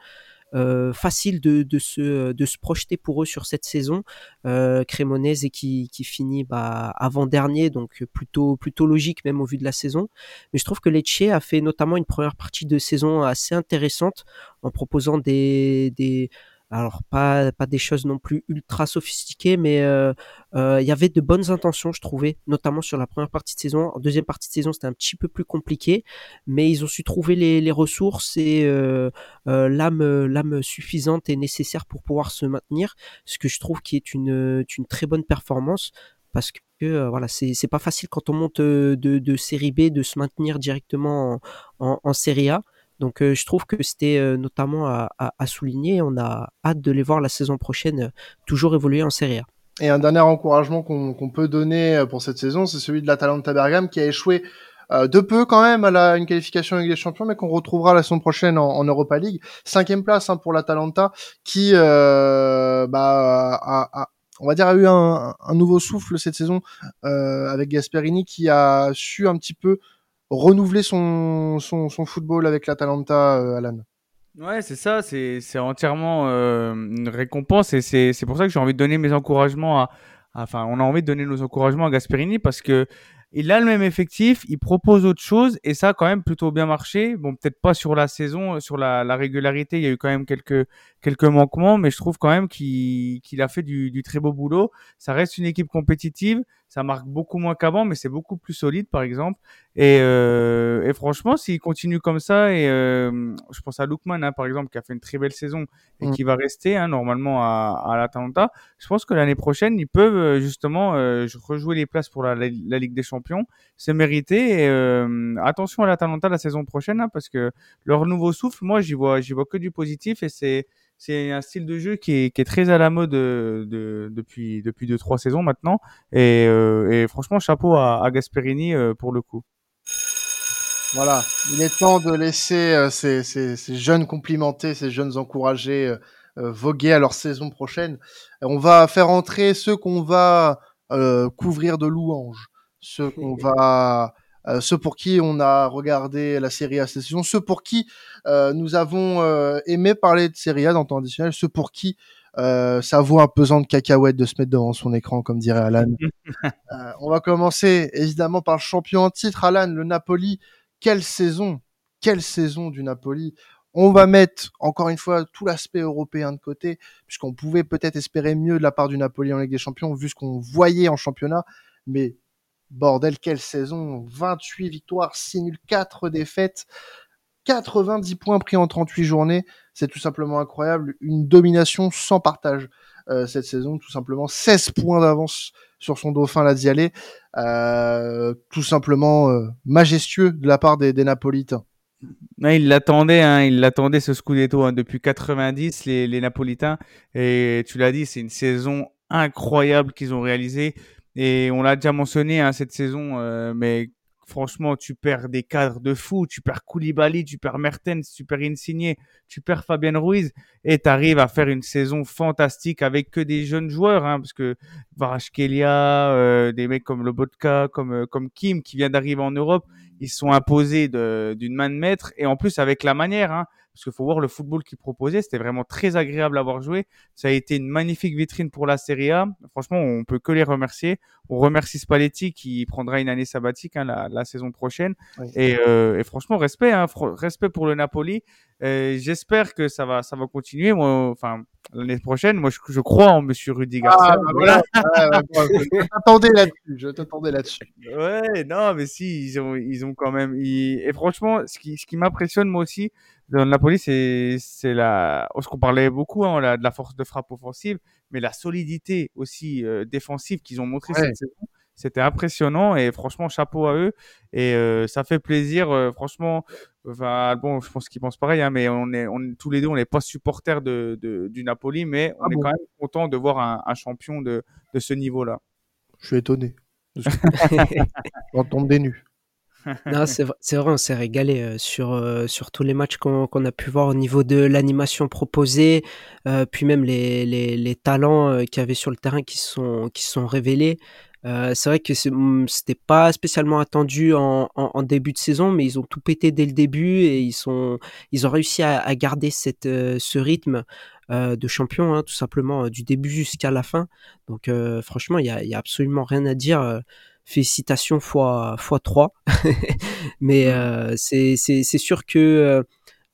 euh, facile de, de, se, de se projeter pour eux sur cette saison. Euh, Cremonese qui, qui finit bah, avant-dernier, donc plutôt, plutôt logique même au vu de la saison. Mais je trouve que Lecce a fait notamment une première partie de saison assez intéressante en proposant des, des alors pas pas des choses non plus ultra sophistiquées, mais euh, euh, il y avait de bonnes intentions, je trouvais, notamment sur la première partie de saison. En deuxième partie de saison, c'était un petit peu plus compliqué, mais ils ont su trouver les, les ressources et euh, l'âme l'âme suffisante et nécessaire pour pouvoir se maintenir, ce que je trouve qui est une une très bonne performance parce que voilà, c'est c'est pas facile quand on monte de, de série B de se maintenir directement en, en, en série A. Donc je trouve que c'était notamment à, souligner. On a hâte de les voir la saison prochaine toujours évoluer en Serie A. Et un dernier encouragement qu'on peut donner pour cette saison, c'est celui de l'Atalanta Bergame qui a échoué de peu quand même à la, une qualification avec les champions, mais qu'on retrouvera la saison prochaine en, Europa League. Cinquième place hein, pour l'Atalanta qui, bah, a, on va dire, a eu un, nouveau souffle cette saison avec Gasperini qui a su un petit peu renouveler son, son, son football avec l'Atalanta, euh, Alan. Ouais, c'est ça, c'est, c'est entièrement euh, une récompense et c'est, c'est pour ça que j'ai envie de donner mes encouragements à, enfin, on a envie de donner nos encouragements à Gasperini parce que il a le même effectif, il propose autre chose et ça a quand même plutôt bien marché. Bon, peut-être pas sur la saison, sur la, la, régularité, il y a eu quand même quelques quelques manquements, mais je trouve quand même qu'il qu'il a fait du, du, très beau boulot. Ça reste une équipe compétitive, ça marque beaucoup moins qu'avant, mais c'est beaucoup plus solide, par exemple. Et, euh, et franchement, s'il continue comme ça, et euh, je pense à Lookman, hein, par exemple, qui a fait une très belle saison et mm. qui va rester hein, normalement à, à l'Atalanta, je pense que l'année prochaine, ils peuvent euh, justement euh, rejouer les places pour la, la, Ligue des Champions. C'est mérité. Et euh, attention à l'Atalanta la saison prochaine, hein, parce que leur nouveau souffle, moi, j'y vois, j'y vois que du positif et c'est c'est un style de jeu qui est, très à la mode euh, de, depuis depuis deux trois saisons maintenant et, euh, franchement chapeau à, Gasperini pour le coup. Voilà, il est temps de laisser ces, jeunes complimentés, ces jeunes encouragés voguer à leur saison prochaine. On va faire entrer ceux qu'on va couvrir de louanges, ceux qu'on va euh, ceux pour qui on a regardé la série A cette saison, ceux pour qui euh, nous avons euh, aimé parler de série A dans le temps additionnel, ceux pour qui ça vaut un pesant de cacahuètes de se mettre devant son écran, comme dirait Alan. on va commencer évidemment par le champion en titre, Alan, le Napoli. Quelle saison, quelle saison du Napoli. On va mettre encore une fois tout l'aspect européen de côté, puisqu'on pouvait peut-être espérer mieux de la part du Napoli en Ligue des Champions, vu ce qu'on voyait en championnat. Mais Bordel, quelle saison 28 victoires, 6 nuls, 4 défaites, 90 points pris en 38 journées. C'est tout simplement incroyable. Une domination sans partage euh, cette saison, tout simplement. 16 points d'avance sur son dauphin Laziale. Euh, tout simplement euh, majestueux de la part des, Napolitains. il l'attendait, hein, ce Scudetto hein, depuis 90, les, les Napolitains. Et tu l'as dit, c'est une saison incroyable qu'ils ont réalisée. Et on l'a déjà mentionné hein, cette saison, euh, mais franchement, tu perds des cadres de fou, tu perds Koulibaly, tu perds Mertens, tu perds Insigne, tu perds Fabien Ruiz, et tu arrives à faire une saison fantastique avec que des jeunes joueurs, hein, parce que Varashkelia, euh, des mecs comme Lobotka, comme, euh, comme Kim, qui vient d'arriver en Europe, ils sont imposés d'une main de maître, et en plus avec la manière, hein, parce qu'il faut voir le football qu'il proposait, c'était vraiment très agréable à voir jouer. Ça a été une magnifique vitrine pour la Serie A. Franchement, on peut que les remercier. On remercie Spalletti qui prendra une année sabbatique hein, la, la, saison prochaine. Et, euh, et, franchement, respect, hein, respect pour le Napoli. J'espère que ça va, ça va continuer. Moi, enfin, l'année prochaine, moi, je, je, crois en Monsieur Rudy Garcia. Ah, bah voilà. je t'attendais là-dessus. Je t'attendais là-dessus. Ouais, non, mais si, ils ont, ils ont quand même. Et franchement, ce qui, ce qui m'impressionne moi aussi le Napoli, c'est, c'est la. Ce qu'on parlait beaucoup hein, la, de la force de frappe offensive, mais la solidité aussi euh, défensive qu'ils ont montré cette saison c'était impressionnant et franchement, chapeau à eux. Et euh, ça fait plaisir, euh, franchement. Enfin, bon, je pense qu'ils pensent pareil, hein, mais on est, on tous les deux, on n'est pas supporters de, de, du Napoli, mais on ah est quand même content de voir un, un champion de, de ce niveau-là. Je suis étonné. on tombe des nus. C'est vrai, on s'est régalé euh, sur, euh, sur tous les matchs qu'on a pu voir au niveau de l'animation proposée, euh, puis même les, les, les talents qu'il y avait sur le terrain qui sont, qui sont révélés. c'est vrai que hmm, c'était pas spécialement attendu en, en, début de saison, mais ils ont tout pété dès le début et ils, sont, ils ont réussi à, à garder cette, ce rythme de champion, hein, tout simplement, du début jusqu'à la fin. Donc franchement, il y a, y a, absolument rien à dire félicitations fois fois 3 mais euh, c'est c'est sûr que euh,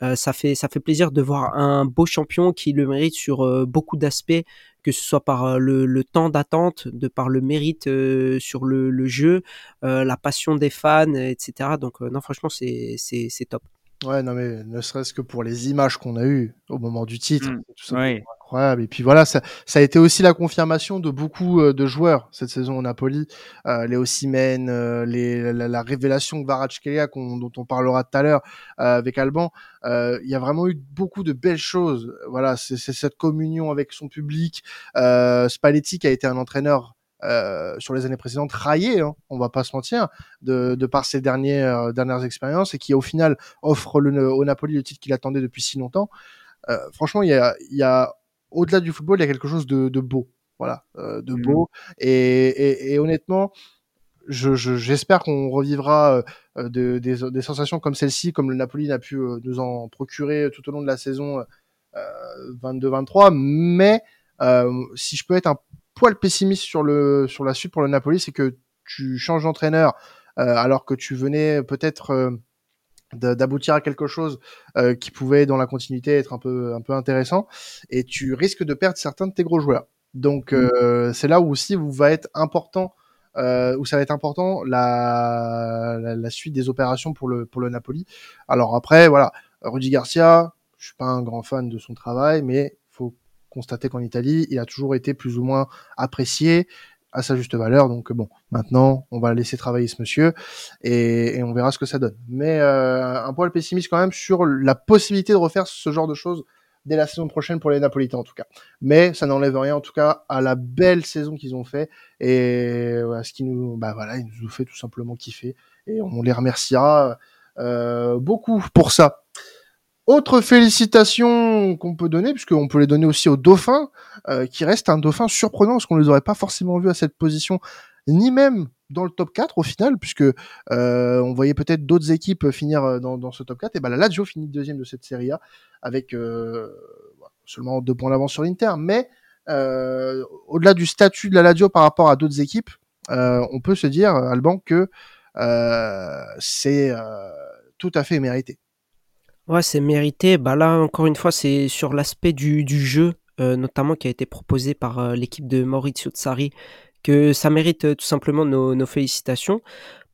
euh, ça fait ça fait plaisir de voir un beau champion qui le mérite sur beaucoup d'aspects que ce soit par le, le temps d'attente de par le mérite sur le, le jeu la passion des fans etc donc non franchement c'est top Ouais, non, mais ne serait-ce que pour les images qu'on a eues au moment du titre, mmh, tout incroyable. Et puis voilà, ça, ça, a été aussi la confirmation de beaucoup euh, de joueurs cette saison au Napoli. Euh, les Ossimène, euh, les, la, révélation de Kvaratskhelia dont on parlera tout à l'heure euh, avec Alban. Il y a vraiment eu beaucoup de belles choses. Voilà, c'est cette communion avec son public. Spalletti qui a été un entraîneur euh, sur les années précédentes raillé, hein, on va pas se mentir, de, de par ses dernières euh, dernières expériences et qui au final offre le, au Napoli le titre qu'il attendait depuis si longtemps. Euh, franchement, il y a, y a au-delà du football, il y a quelque chose de, de beau, voilà, euh, de mmh. beau. Et, et, et, honnêtement, j'espère je, j'espère qu'on revivra euh, de, des, des, sensations comme celle-ci, comme le Napoli n'a pu nous en procurer tout au long de la saison 22-23. Mais si je peux être un poil pessimiste sur le sur la suite pour le Napoli, c'est que tu changes d'entraîneur euh, alors que tu venais peut-être euh, d'aboutir à quelque chose euh, qui pouvait dans la continuité être un peu un peu intéressant et tu risques de perdre certains de tes gros joueurs. Donc mmh. c'est là où aussi vous va être important où ça va être important la, la, la, suite des opérations pour le pour le Napoli. Alors après voilà, Rudy Garcia, je suis pas un grand fan de son travail mais constater qu'en Italie, il a toujours été plus ou moins apprécié à sa juste valeur. Donc bon, maintenant, on va laisser travailler ce monsieur et, on verra ce que ça donne. Mais euh, un poil pessimiste quand même sur la possibilité de refaire ce genre de choses dès la saison prochaine pour les Napolitains en tout cas. Mais ça n'enlève rien en tout cas à la belle saison qu'ils ont fait et à ce qui nous, bah voilà, ils nous ont fait tout simplement kiffer et on les remerciera euh, beaucoup pour ça. Autre félicitation qu'on peut donner, puisqu'on peut les donner aussi au dauphin, euh, qui reste un dauphin surprenant, parce qu'on ne les aurait pas forcément vus à cette position, ni même dans le top 4 au final, puisque euh, on voyait peut-être d'autres équipes finir euh, dans, ce top 4. Et ben la Lazio finit deuxième de cette série A, avec seulement deux points d'avance sur l'Inter. Mais au-delà du statut de la Lazio par rapport à d'autres équipes, on peut se dire, Alban, que c'est tout à fait mérité. Ouais, c'est mérité. Bah là, encore une fois, c'est sur l'aspect du, jeu, euh, notamment qui a été proposé par euh, l'équipe de Maurizio Tsari, que ça mérite euh, tout simplement nos, félicitations.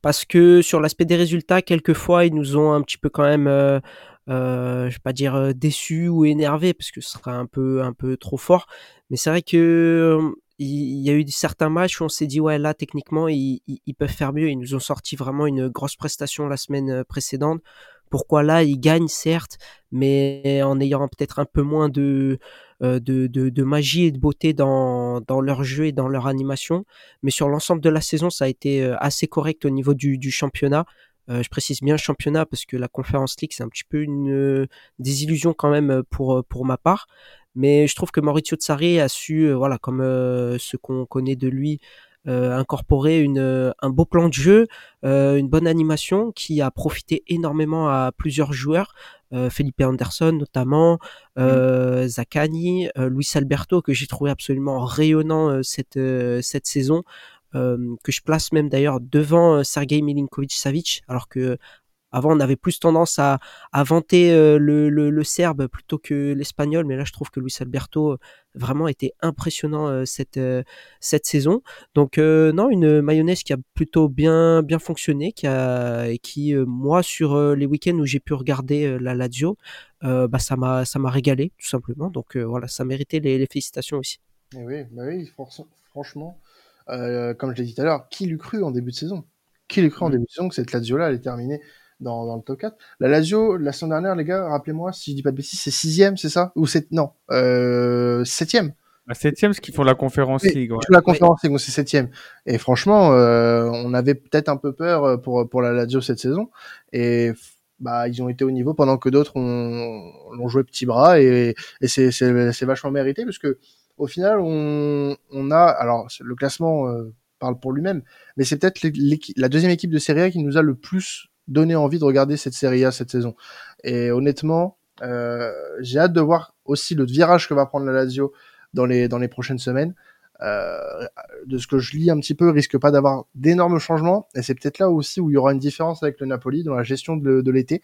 Parce que sur l'aspect des résultats, quelquefois, ils nous ont un petit peu quand même, euh, je vais pas dire déçus ou énervés, parce que ce serait un peu, trop fort. Mais c'est vrai que il y a eu certains matchs où on s'est dit ouais là techniquement ils, ils, peuvent faire mieux. Ils nous ont sorti vraiment une grosse prestation la semaine précédente pourquoi là ils gagnent certes, mais en ayant peut-être un peu moins de, euh, de, de, magie et de beauté dans, dans leur jeu et dans leur animation. Mais sur l'ensemble de la saison, ça a été euh, assez correct au niveau du, championnat. Euh, je précise bien championnat parce que la Conférence League c'est un petit peu une désillusion quand même pour pour ma part. Mais je trouve que Maurizio Tsari a su, voilà, comme ce qu'on connaît de lui, incorporer une, euh, un beau plan de jeu, euh, une bonne animation qui a profité énormément à plusieurs joueurs. Felipe Anderson notamment, euh, Zaccani, Luis Alberto que j'ai trouvé absolument rayonnant cette cette saison, que je place même d'ailleurs devant Sergei Milinkovic-Savic, alors que avant, on avait plus tendance à, à vanter euh, le, le, le, serbe plutôt que l'espagnol, mais là, je trouve que Luis Alberto euh, vraiment était impressionnant euh, cette cette saison. Donc non, une mayonnaise qui a plutôt bien bien fonctionné, qui a et qui moi sur les week-ends où j'ai pu regarder la Lazio, bah ça m'a ça m'a régalé tout simplement. Donc voilà, ça méritait les, les félicitations aussi. Et eh oui, bah oui, franchement. comme je l'ai dit tout à l'heure, qui l'eût cru en début de saison? Qui l'eût cru en Mm. début de saison que cette Lazio-là allait terminer dans, dans le top 4 La Lazio, la semaine dernière, les gars, rappelez-moi, si je dis pas de bêtises, c'est sixième, c'est ça? Ou c'est non, euh, septième La septième, ce qu'ils font la conférence Oui, League. ouais. la conférence League, c'est septième. Et franchement, euh, on avait peut-être un peu peur euh, pour pour la Lazio cette saison. Et bah ils ont été au niveau pendant que d'autres ont l'ont joué petit bras et, et c'est c'est c'est vachement mérité parce que au final on on a alors le classement euh, parle pour lui-même, mais c'est peut-être la deuxième équipe de Serie A qui nous a le plus donné envie de regarder cette Serie A cette saison. Et honnêtement, euh, j'ai hâte de voir aussi le virage que va prendre la Lazio dans les dans les prochaines semaines. Euh, de ce que je lis un petit peu, risque pas d'avoir d'énormes changements. Et c'est peut-être là aussi où il y aura une différence avec le Napoli dans la gestion de, l'été.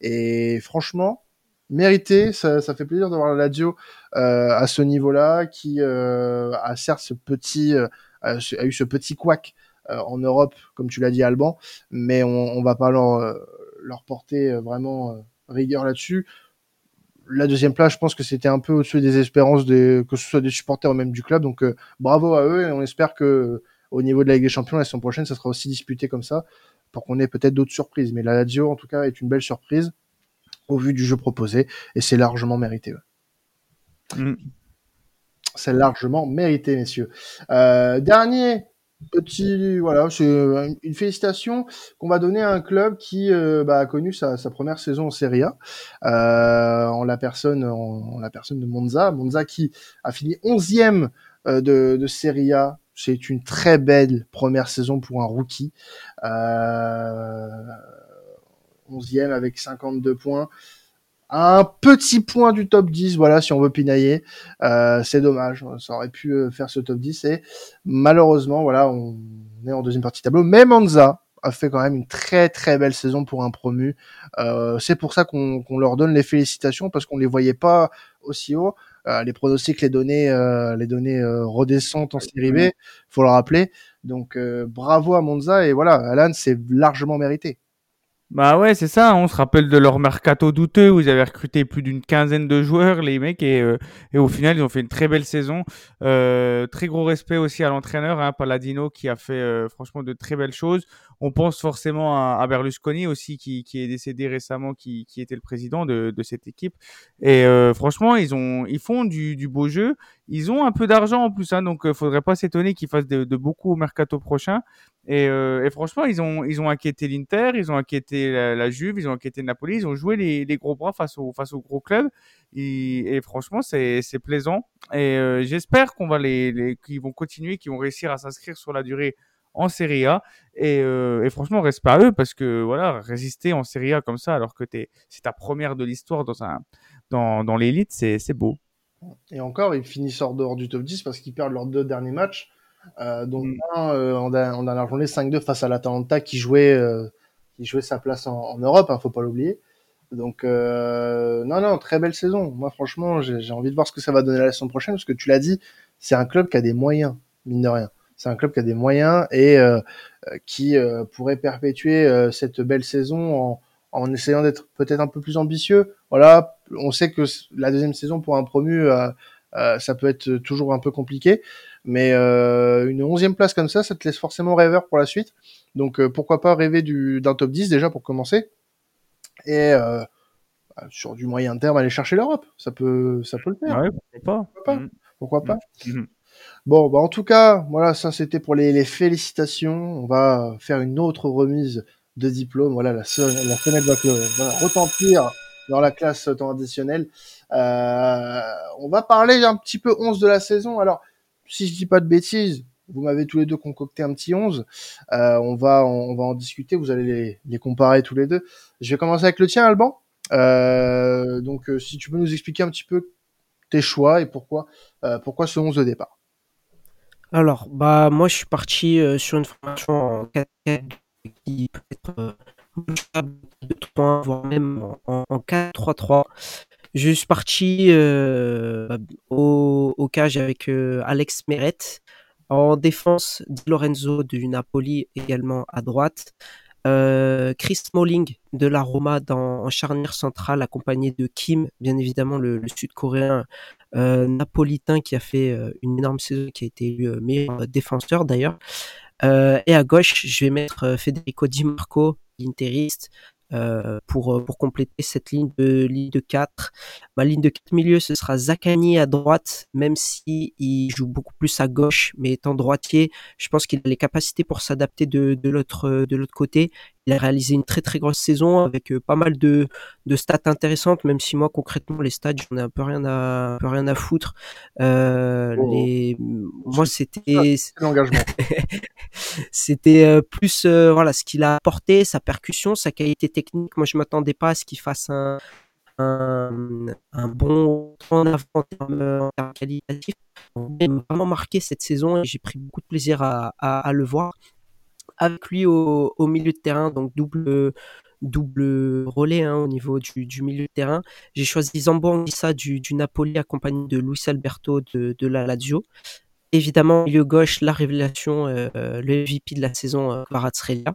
Et franchement, mérité, ça, fait plaisir de voir la Lazio euh, à ce niveau-là, qui a certes ce petit, a eu ce petit couac en Europe, comme tu l'as dit, Alban, mais on, on va pas leur, euh, leur porter euh, vraiment euh, rigueur là-dessus. La deuxième place, je pense que c'était un peu au-dessus des espérances des, que ce soit des supporters ou même du club. Donc euh, bravo à eux et on espère que euh, au niveau de la Ligue des Champions la saison prochaine, ça sera aussi disputé comme ça pour qu'on ait peut-être d'autres surprises. Mais la Lazio, en tout cas, est une belle surprise au vu du jeu proposé et c'est largement mérité. ouais. Mm. C'est largement mérité, messieurs. Euh, dernier petit, voilà, c'est euh, une félicitation qu'on va donner à un club qui euh, bah, a connu sa, première saison en Serie A, euh, en la personne, en, la personne de Monza, Monza qui a fini 11e euh, de, Serie A. C'est une très belle première saison pour un rookie. Euh, 11e avec 52 points. Un petit point du top 10, voilà, si on veut pinailler. Euh, c'est dommage, ça aurait pu euh, faire ce top 10 et malheureusement, voilà, on est en deuxième partie de tableau. Mais Monza a fait quand même une très très belle saison pour un promu. Euh, c'est pour ça qu'on qu'on leur donne les félicitations parce qu'on les voyait pas aussi haut. Euh, les pronostics les données euh, les données euh, redescendent en série B, faut le rappeler. Donc euh, bravo à Monza et voilà, Alan c'est largement mérité. Bah ouais, c'est ça. On se rappelle de leur mercato douteux où ils avaient recruté plus d'une quinzaine de joueurs, les mecs, et, euh, et au final, ils ont fait une très belle saison. Euh, très gros respect aussi à l'entraîneur, hein, Palladino, qui a fait euh, franchement de très belles choses. On pense forcément à, à Berlusconi aussi, qui, qui est décédé récemment, qui, qui était le président de, de cette équipe. Et euh, franchement, ils ont, ils font du, du beau jeu. Ils ont un peu d'argent en plus, hein, donc euh, faudrait pas s'étonner qu'ils fassent de, de beaucoup au mercato prochain. Et, euh, et franchement, ils ont, ils ont inquiété l'Inter, ils ont inquiété la, Juve, ils ont inquiété Napoli, ils ont joué les, gros bras face aux, face aux gros clubs. Et, franchement, c'est, plaisant. Et euh, j'espère qu'on va les, les, qu'ils vont continuer, qu'ils vont réussir à s'inscrire sur la durée en Serie A. Et, euh, et franchement, respect à eux parce que voilà, résister en Serie A comme ça, alors que t'es, c'est ta première de l'histoire dans dans, dans l'élite, c'est beau. Et encore, ils finissent hors dehors du top 10 parce qu'ils perdent leurs deux derniers matchs. Euh, donc Mm. un euh, en, da- en dernière journée 5-2 face à l'Atalanta qui jouait euh, qui jouait sa place en, en Europe, hein, faut pas l'oublier. Donc euh, non non très belle saison. Moi franchement j'ai envie de voir ce que ça va donner la saison prochaine parce que tu l'as dit c'est un club qui a des moyens mine de rien. C'est un club qui a des moyens et euh, euh, qui euh, pourrait perpétuer euh, cette belle saison en, en essayant d'être peut-être un peu plus ambitieux. Voilà, on sait que la deuxième saison pour un promu ça peut être toujours un peu compliqué, mais euh, une onzième place comme ça, ça te laisse forcément rêveur pour la suite. Donc euh, pourquoi pas rêver du d'un top 10 déjà pour commencer, et euh, bah, sur du moyen terme aller chercher l'Europe. Ça peut ça peut le faire. Ouais, pourquoi pas. Pourquoi pas Mm. Pourquoi pas Mhm. Bon, bah en tout cas, voilà, ça c'était pour les, les félicitations. On va faire une autre remise de diplôme. Voilà, la, son- la fenêtre va, va retentir dans la classe traditionnelle. On va parler un petit peu 11 de la saison. Alors, si je dis pas de bêtises, vous m'avez tous les deux concocté un petit 11. Euh, on va on, va en discuter. Vous allez les, comparer tous les deux. Je vais commencer avec le tien, Alban. Euh, donc, euh, si tu peux nous expliquer un petit peu tes choix et pourquoi pourquoi ce 11 de départ. Alors, bah, moi, je suis parti sur une formation en 4 qui peut être euh, modifiable de 3 voire même en 4-3-3. Je suis parti euh, au, cage avec euh, Alex Meret. En défense, Di Lorenzo du Napoli également à droite. euh, Chris Smalling de la Roma dans, en charnière centrale, accompagné de Kim, bien évidemment le, Sud-Coréen napolitain qui a fait une énorme saison, qui a été élu meilleur défenseur d'ailleurs. et à gauche, je vais mettre Federico Di Marco, l'interiste, euh, pour, euh, pour compléter cette ligne de ligne de 4. Ma ligne de 4 milieu, ce sera Zakani à droite, même si il joue beaucoup plus à gauche, mais étant droitier, je pense qu'il a les capacités pour s'adapter de, de l'autre côté. Il a réalisé une très très grosse saison avec euh, pas mal de, de stats intéressantes, même si moi concrètement les stats j'en ai un peu rien à un peu rien à foutre. Euh, oh. les... Moi c'était l'engagement. c'était euh, plus euh, voilà ce qu'il a apporté, sa percussion, sa qualité technique. Moi je m'attendais pas à ce qu'il fasse un, un, un bon en avant en termes, qualitatifs. Il m'a vraiment marqué cette saison et j'ai pris beaucoup de plaisir à, à, à le voir avec lui au, milieu de terrain, donc double double relais hein, au niveau du, milieu de terrain. J'ai choisi Zambo Anguissa du, du Napoli accompagné de Luis Alberto de, la Lazio. Évidemment, milieu gauche, la révélation, euh, le MVP de la saison, euh, Kvaratskhelia.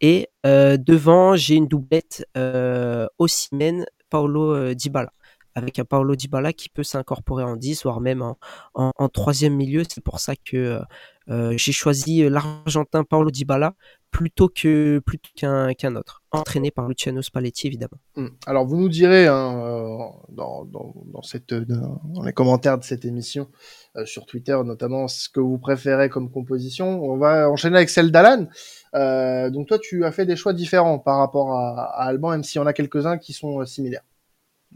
Et euh, devant, j'ai une doublette euh, Osimhen, Paolo Dybala avec un Paolo Dybala qui peut s'incorporer en 10, voire même en, en, en troisième milieu. C'est pour ça que euh, j'ai choisi l'Argentin Paolo Dybala plutôt que plutôt qu'un qu'un autre, entraîné par Luciano Spalletti évidemment. Hmm. Alors vous nous direz hein, euh, dans, dans, dans, les commentaires de cette émission euh, sur Twitter notamment ce que vous préférez comme composition. On va enchaîner avec celle d'Alan. Euh, donc toi tu as fait des choix différents par rapport à, à Alban, même s'il y en a quelques-uns qui sont similaires.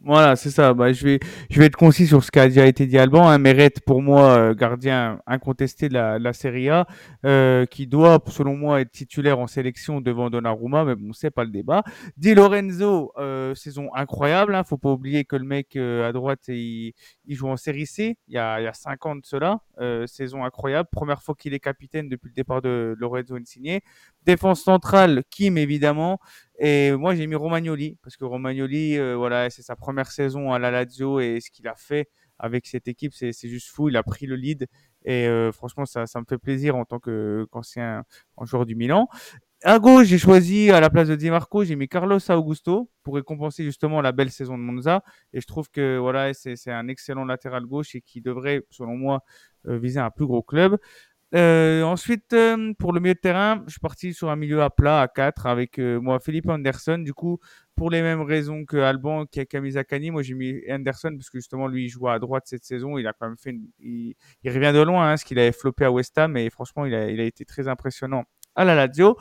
Voilà, c'est ça. Bah, je vais, je vais être concis sur ce qui a déjà été dit Alban. Hein. Mérite pour moi, euh, gardien incontesté de la, la Serie A, euh, qui doit, selon moi, être titulaire en sélection devant Donnarumma, mais bon, c'est pas le débat. Di Lorenzo, euh, saison incroyable. Hein. Faut pas oublier que le mec à droite, il, il joue en Série C. Il y a, il y a cinq ans de cela. saison incroyable. Première fois qu'il est capitaine depuis le départ de Lorenzo Insigne. Défense centrale, Kim évidemment. Et moi, j'ai mis Romagnoli parce que Romagnoli, euh, voilà, c'est sa première saison à la Lazio et ce qu'il a fait avec cette équipe, c'est juste fou. Il a pris le lead et euh, franchement, ça, ça me fait plaisir en tant qu'ancien joueur du Milan. À gauche, j'ai choisi à la place de Di Marco, j'ai mis Carlos Augusto pour récompenser justement la belle saison de Monza. Et je trouve que voilà, c'est un excellent latéral gauche et qui devrait, selon moi, euh, viser un plus gros club. Euh, ensuite, euh, pour le milieu de terrain, je suis parti sur un milieu à plat à 4 avec euh, moi Philippe Anderson. Du coup, pour les mêmes raisons que Alban qui a Camille Zakani, moi j'ai mis Anderson parce que justement lui il joue à droite cette saison. Il a quand même fait, une... il... revient de loin, hein, ce qu'il avait floppé à West Ham et franchement il a, été très impressionnant à la Lazio.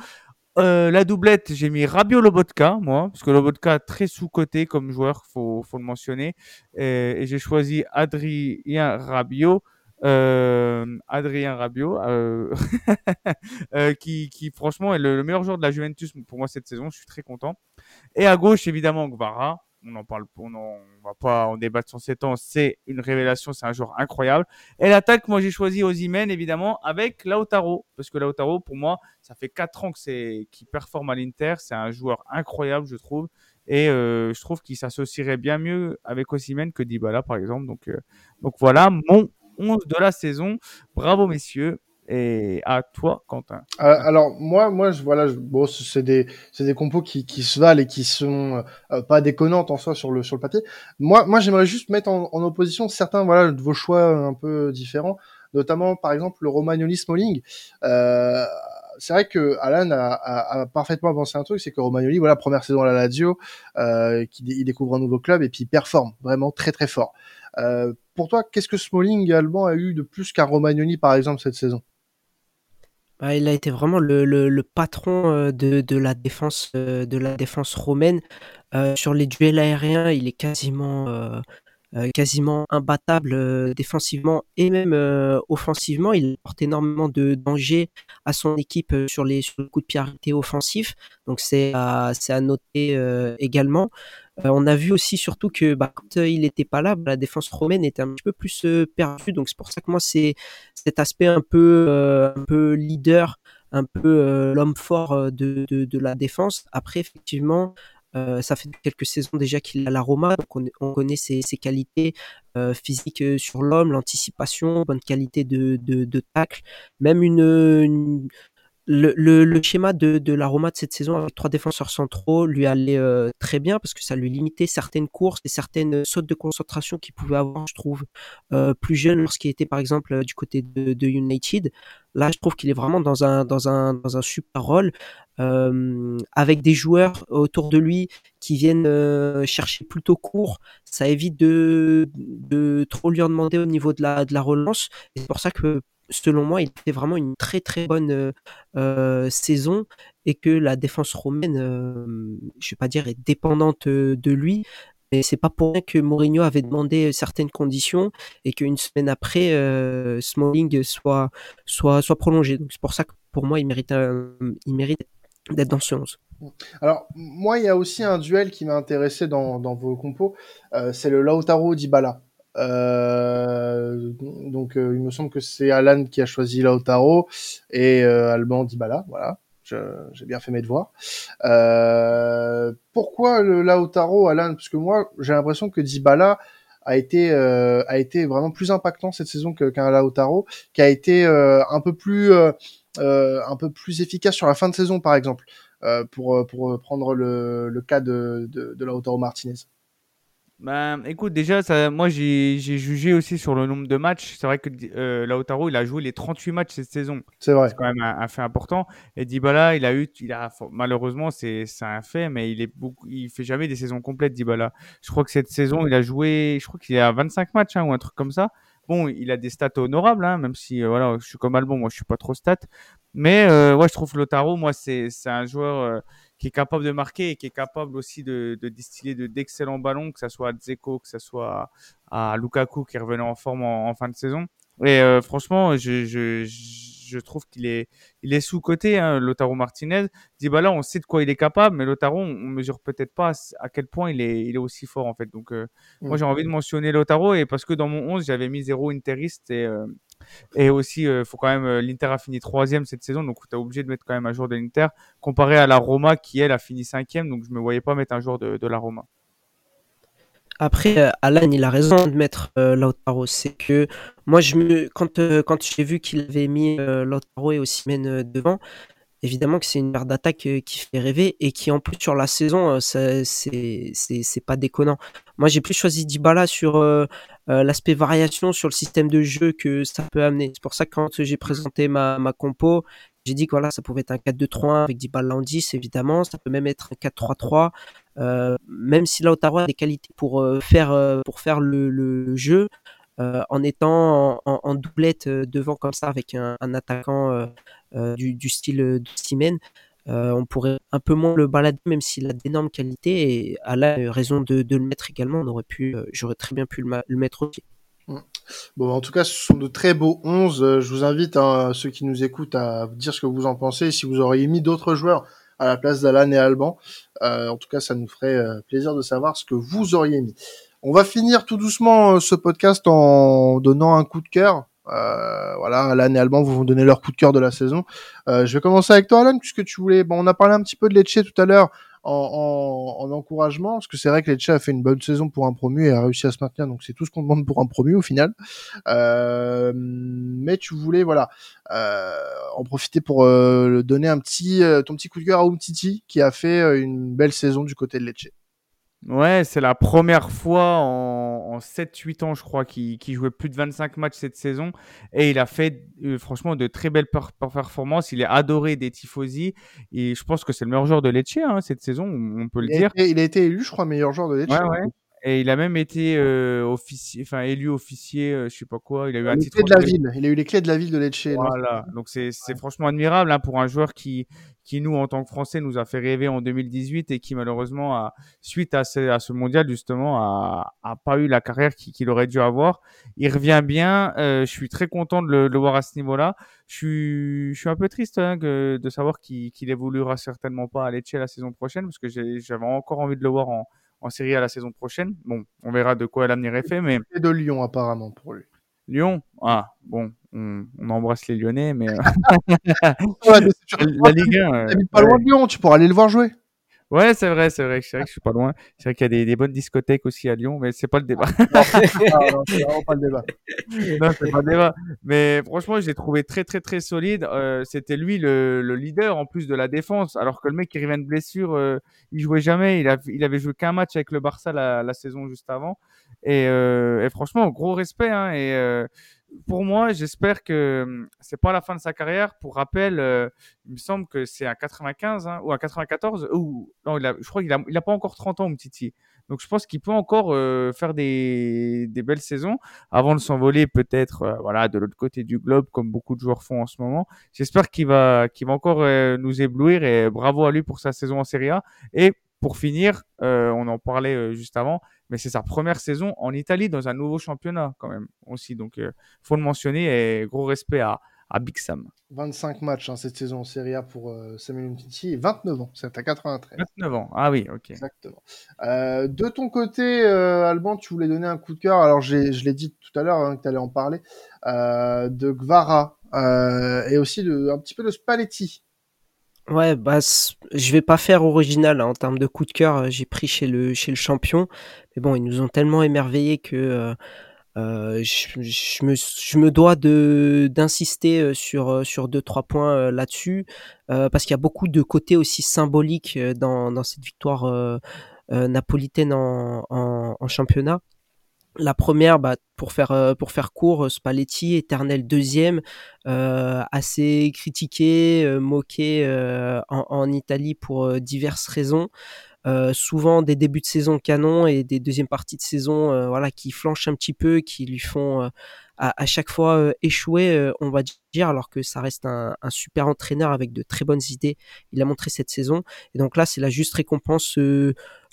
Euh, la doublette, j'ai mis Rabio Lobotka, moi, parce que Lobotka très sous-coté comme joueur, faut, faut le mentionner. Et, et j'ai choisi Adrien Rabio euh, Adrien Rabiot, euh, euh, qui, franchement est le, meilleur joueur de la Juventus pour moi cette saison. Je suis très content. Et à gauche, évidemment, Gvara. On en parle, on, en, va pas en débattre sur ces temps. C'est une révélation, c'est un joueur incroyable. Et l'attaque, moi j'ai choisi Ozymen évidemment avec Lautaro, parce que Lautaro, pour moi, ça fait quatre ans que c'est qui performe à l'Inter. C'est un joueur incroyable, je trouve. Et je trouve qu'il s'associerait bien mieux avec Osimhen que Dybala, par exemple. Donc voilà mon 11 de la saison. Bravo, messieurs. Et à toi, Quentin. Euh, alors moi, moi, je voilà, bon, c'est des, des compos qui, qui se valent et qui sont euh, pas déconnantes en soi sur le sur le papier. Moi, moi, j'aimerais juste mettre en, en, opposition certains, voilà, de vos choix un peu différents, notamment par exemple le Romagnoli Smalling. Euh, c'est vrai que Alan a, parfaitement avancé un truc, c'est que Romagnoli, voilà, première saison à la Lazio, euh, il découvre un nouveau club et puis il performe vraiment très très fort. Euh, pour toi, qu'est-ce que Smalling également a eu de plus qu'un Romagnoli, par exemple, cette saison? Bah, Il a été vraiment le, patron euh, de, la défense, romaine. Sur les duels aériens, il est quasiment, quasiment imbattable défensivement et même offensivement. Il apporte énormément de danger à son équipe sur les, sur de pied arrêté offensif. Donc c'est à, noter également. Euh, on a vu aussi surtout que bah, quand euh, il n'était pas là, bah, la défense romaine était un petit peu plus euh, perdue. Donc c'est pour ça que moi c'est cet aspect un peu un peu leader, un peu l'homme fort de, la défense. Après effectivement. Euh, ça fait quelques saisons déjà qu'il a la Roma, donc on, on connaît ses, qualités euh, physiques sur l'homme, l'anticipation, bonne qualité de, de, tacle, même une le, le, le, schéma de, de la Roma de cette saison avec trois défenseurs centraux lui allait euh, très bien parce que ça lui limitait certaines courses et certaines sautes de concentration qu'il pouvait avoir, je trouve, euh, plus jeune lorsqu'il était par exemple du côté de, de United. Là, je trouve qu'il est vraiment dans un, dans un, dans un super rôle euh, avec des joueurs autour de lui qui viennent euh, chercher plutôt court. Ça évite de, de trop lui en demander au niveau de la, de la relance. C'est pour ça que selon moi, il fait vraiment une très très bonne euh, euh, saison et que la défense romaine, euh, je vais pas dire, est dépendante de lui. Mais c'est pas pour rien que Mourinho avait demandé certaines conditions et qu'une semaine après, Smalling soit, soit, soit prolongé. Donc c'est pour ça que pour moi, il mérite, d'être dans ce 11. Alors, moi, il y a aussi un duel qui m'a intéressé dans, vos compos, c'est le Lautaro Dybala. Euh, donc, euh, il me semble que c'est Alan qui a choisi Lautaro et euh, Alban Dybala. Voilà, j'ai bien fait mes devoirs. Euh, pourquoi le Lautaro, Alan? Parce que moi, j'ai l'impression que Dybala a été euh, a été vraiment plus impactant cette saison qu'un Lautaro, qui a été un peu plus un peu plus efficace sur la fin de saison, par exemple, pour pour prendre le, le cas de, de, de Lautaro Martinez. Ben, écoute, déjà, ça, moi, j'ai jugé aussi sur le nombre de matchs. C'est vrai que euh, Lautaro, il a joué les 38 matchs cette saison. C'est vrai. C'est quand même un, fait important. Et Dybala, il a eu, il a, malheureusement, c'est un fait, mais il est beaucoup, il fait jamais des saisons complètes, Dybala. Je crois que cette saison, il a joué, je crois qu'il a 25 matchs hein, ou un truc comme ça. Bon, il a des stats honorables, hein, même si, euh, voilà, je suis comme Albon, moi, je suis pas trop stat. Mais euh, ouais, je trouve Lautaro, moi, c'est un joueur. Qui est capable de marquer et qui est capable aussi de, de distiller d'excellents ballons, que ce soit à Dzeko, que ce soit à, Lukaku qui revenait en forme en, fin de saison. Et euh, franchement, je trouve qu'il est, il est sous-côté, hein, Lotaro Martinez. Dybala, on sait de quoi il est capable, mais Lotaro, on, mesure peut-être pas à quel point il est, il est aussi fort, en fait. Donc, euh, moi, j'ai envie de mentionner Lotaro, et parce que dans mon 11, j'avais mis zéro interiste, et, euh, et aussi, il faut quand même, l'Inter a fini troisième cette saison, donc tu es obligé de mettre quand même un jour de l'Inter, comparé à la Roma, qui, elle, a fini cinquième, donc je me voyais pas mettre un jour de, de la Roma. Après, euh, Alan, il a raison de mettre euh, Lautaro. C'est que moi, je me, quand, euh, quand j'ai vu qu'il avait mis Lautaro et Osimhen devant, évidemment que c'est une paire d'attaque qui fait rêver et qui, en plus, sur la saison, c'est, pas déconnant. Moi, j'ai plus choisi Dybala sur l'aspect variation sur le système de jeu que ça peut amener. C'est pour ça que quand j'ai présenté ma, ma compo, j'ai dit que voilà, ça pouvait être un 4-2-3-1 avec Dybala en 10, évidemment. Ça peut même être un 4-3-3. Euh, même si Lautaro a des qualités pour euh, faire, euh, pour faire le, jeu, en étant en, doublette devant comme ça avec un, attaquant du, style de Simen, on pourrait un peu moins le balader, même s'il a d'énormes qualités. Et à la raison de, de, le mettre également, on aurait pu, j'aurais très bien pu le, le mettre aussi. Mmh. Bon, en tout cas, ce sont de très beaux 11. Je vous invite, hein, ceux qui nous écoutent, à dire ce que vous en pensez. Si vous auriez mis d'autres joueurs à la place d'Alan et Alban. Euh, en tout cas, ça nous ferait euh, plaisir de savoir ce que vous auriez mis. On va finir tout doucement euh, ce podcast en donnant un coup de cœur. Euh, voilà, Alan et Alban vous vont donner leur coup de cœur de la saison. Euh, je vais commencer avec toi, Alan, puisque tu voulais. Bon, on a parlé un petit peu de Lecce tout à l'heure en, en, encouragement, parce que c'est vrai que Lecce a fait une bonne saison pour un promu et a réussi à se maintenir, donc c'est tout ce qu'on demande pour un promu au final. Euh, mais tu voulais, voilà, euh, en profiter pour euh, donner un petit, ton petit coup de cœur à Umtiti, qui a fait une belle saison du côté de Lecce. Ouais, c'est la première fois en, en 7-8 ans, je crois, qu'il jouait plus de 25 matchs cette saison. Et il a fait, euh, franchement, de très belles performances. Il est adoré des tifosi. Et je pense que c'est le meilleur joueur de Lecce hein, cette saison, on peut le il dire. Été, il a été élu, je crois, meilleur joueur de Lecce. Ouais, ouais. Et il a même été euh, officier, enfin élu officier, euh, je sais pas quoi. Il a eu un les titre. de la ville. Il a eu les clés de la ville de Lecce. Voilà. Donc c'est ouais. franchement admirable hein, pour un joueur qui, qui nous en tant que Français nous a fait rêver en 2018 et qui malheureusement a, suite à ce, à ce mondial justement a, a pas eu la carrière qu'il qu aurait dû avoir. Il revient bien. Euh, je suis très content de le, de le, voir à ce niveau-là. Je suis, je suis un peu triste hein, que, de savoir qu'il qu évoluera certainement pas à Lecce la saison prochaine parce que j'avais encore envie de le voir en en série à la saison prochaine. Bon, on verra de quoi l'avenir est fait, mais. Et de Lyon, apparemment, pour lui. Lyon? Ah, bon, on, on embrasse les Lyonnais, mais. ouais, mais la Ligue 1. Euh, pas ouais. loin de Lyon, tu pourras aller le voir jouer. Ouais, c'est vrai, c'est vrai, c'est vrai que je suis pas loin. C'est vrai qu'il y a des, des, bonnes discothèques aussi à Lyon, mais c'est pas le débat. non, c'est vraiment pas le débat. non, c'est pas le débat. Mais franchement, j'ai trouvé très, très, très solide. Euh, C'était lui le, le, leader en plus de la défense, alors que le mec qui revient de blessure, euh, il jouait jamais. Il, a, il avait joué qu'un match avec le Barça la, la saison juste avant. Et, euh, et franchement, gros respect. Hein, et euh, pour moi, j'espère que hum, c'est pas la fin de sa carrière. Pour rappel, euh, il me semble que c'est un 95 hein, ou un 94. Ou non, il a, je crois qu'il a, il a pas encore 30 ans, Titi. Donc je pense qu'il peut encore euh, faire des, des belles saisons avant de s'envoler peut-être euh, voilà de l'autre côté du globe comme beaucoup de joueurs font en ce moment. J'espère qu'il va qu'il va encore euh, nous éblouir et bravo à lui pour sa saison en Serie A et pour finir, euh, on en parlait euh, juste avant, mais c'est sa première saison en Italie dans un nouveau championnat quand même aussi. Donc, euh, faut le mentionner et gros respect à, à Big Sam. 25 matchs hein, cette saison en Serie A pour euh, Samuel Umtiti et 29 ans, c'est à 93. 29 ans, ah oui, ok. Exactement. Euh, de ton côté, euh, Alban, tu voulais donner un coup de cœur, alors je l'ai dit tout à l'heure hein, que tu allais en parler, de Gvara et aussi de, un petit peu de Spalletti. Ouais, bah, je vais pas faire original hein, en termes de coup de cœur. J'ai pris chez le chez le champion, mais bon, ils nous ont tellement émerveillés que euh, euh, je, me je me dois de d'insister sur sur deux trois points là-dessus euh, parce qu'il y a beaucoup de côtés aussi symboliques dans dans cette victoire euh, napolitaine en, en championnat. La première, bah, pour faire euh, pour faire court, Spalletti, éternel deuxième, euh, assez critiqué, euh, moqué euh, en, en, Italie pour euh, diverses raisons. souvent des débuts de saison canon et des deuxièmes parties de saison, voilà, qui flanchent un petit peu, qui lui font à, à, chaque fois échouer, on va dire, alors que ça reste un, un, super entraîneur avec de très bonnes idées. Il a montré cette saison, et donc là, c'est la juste récompense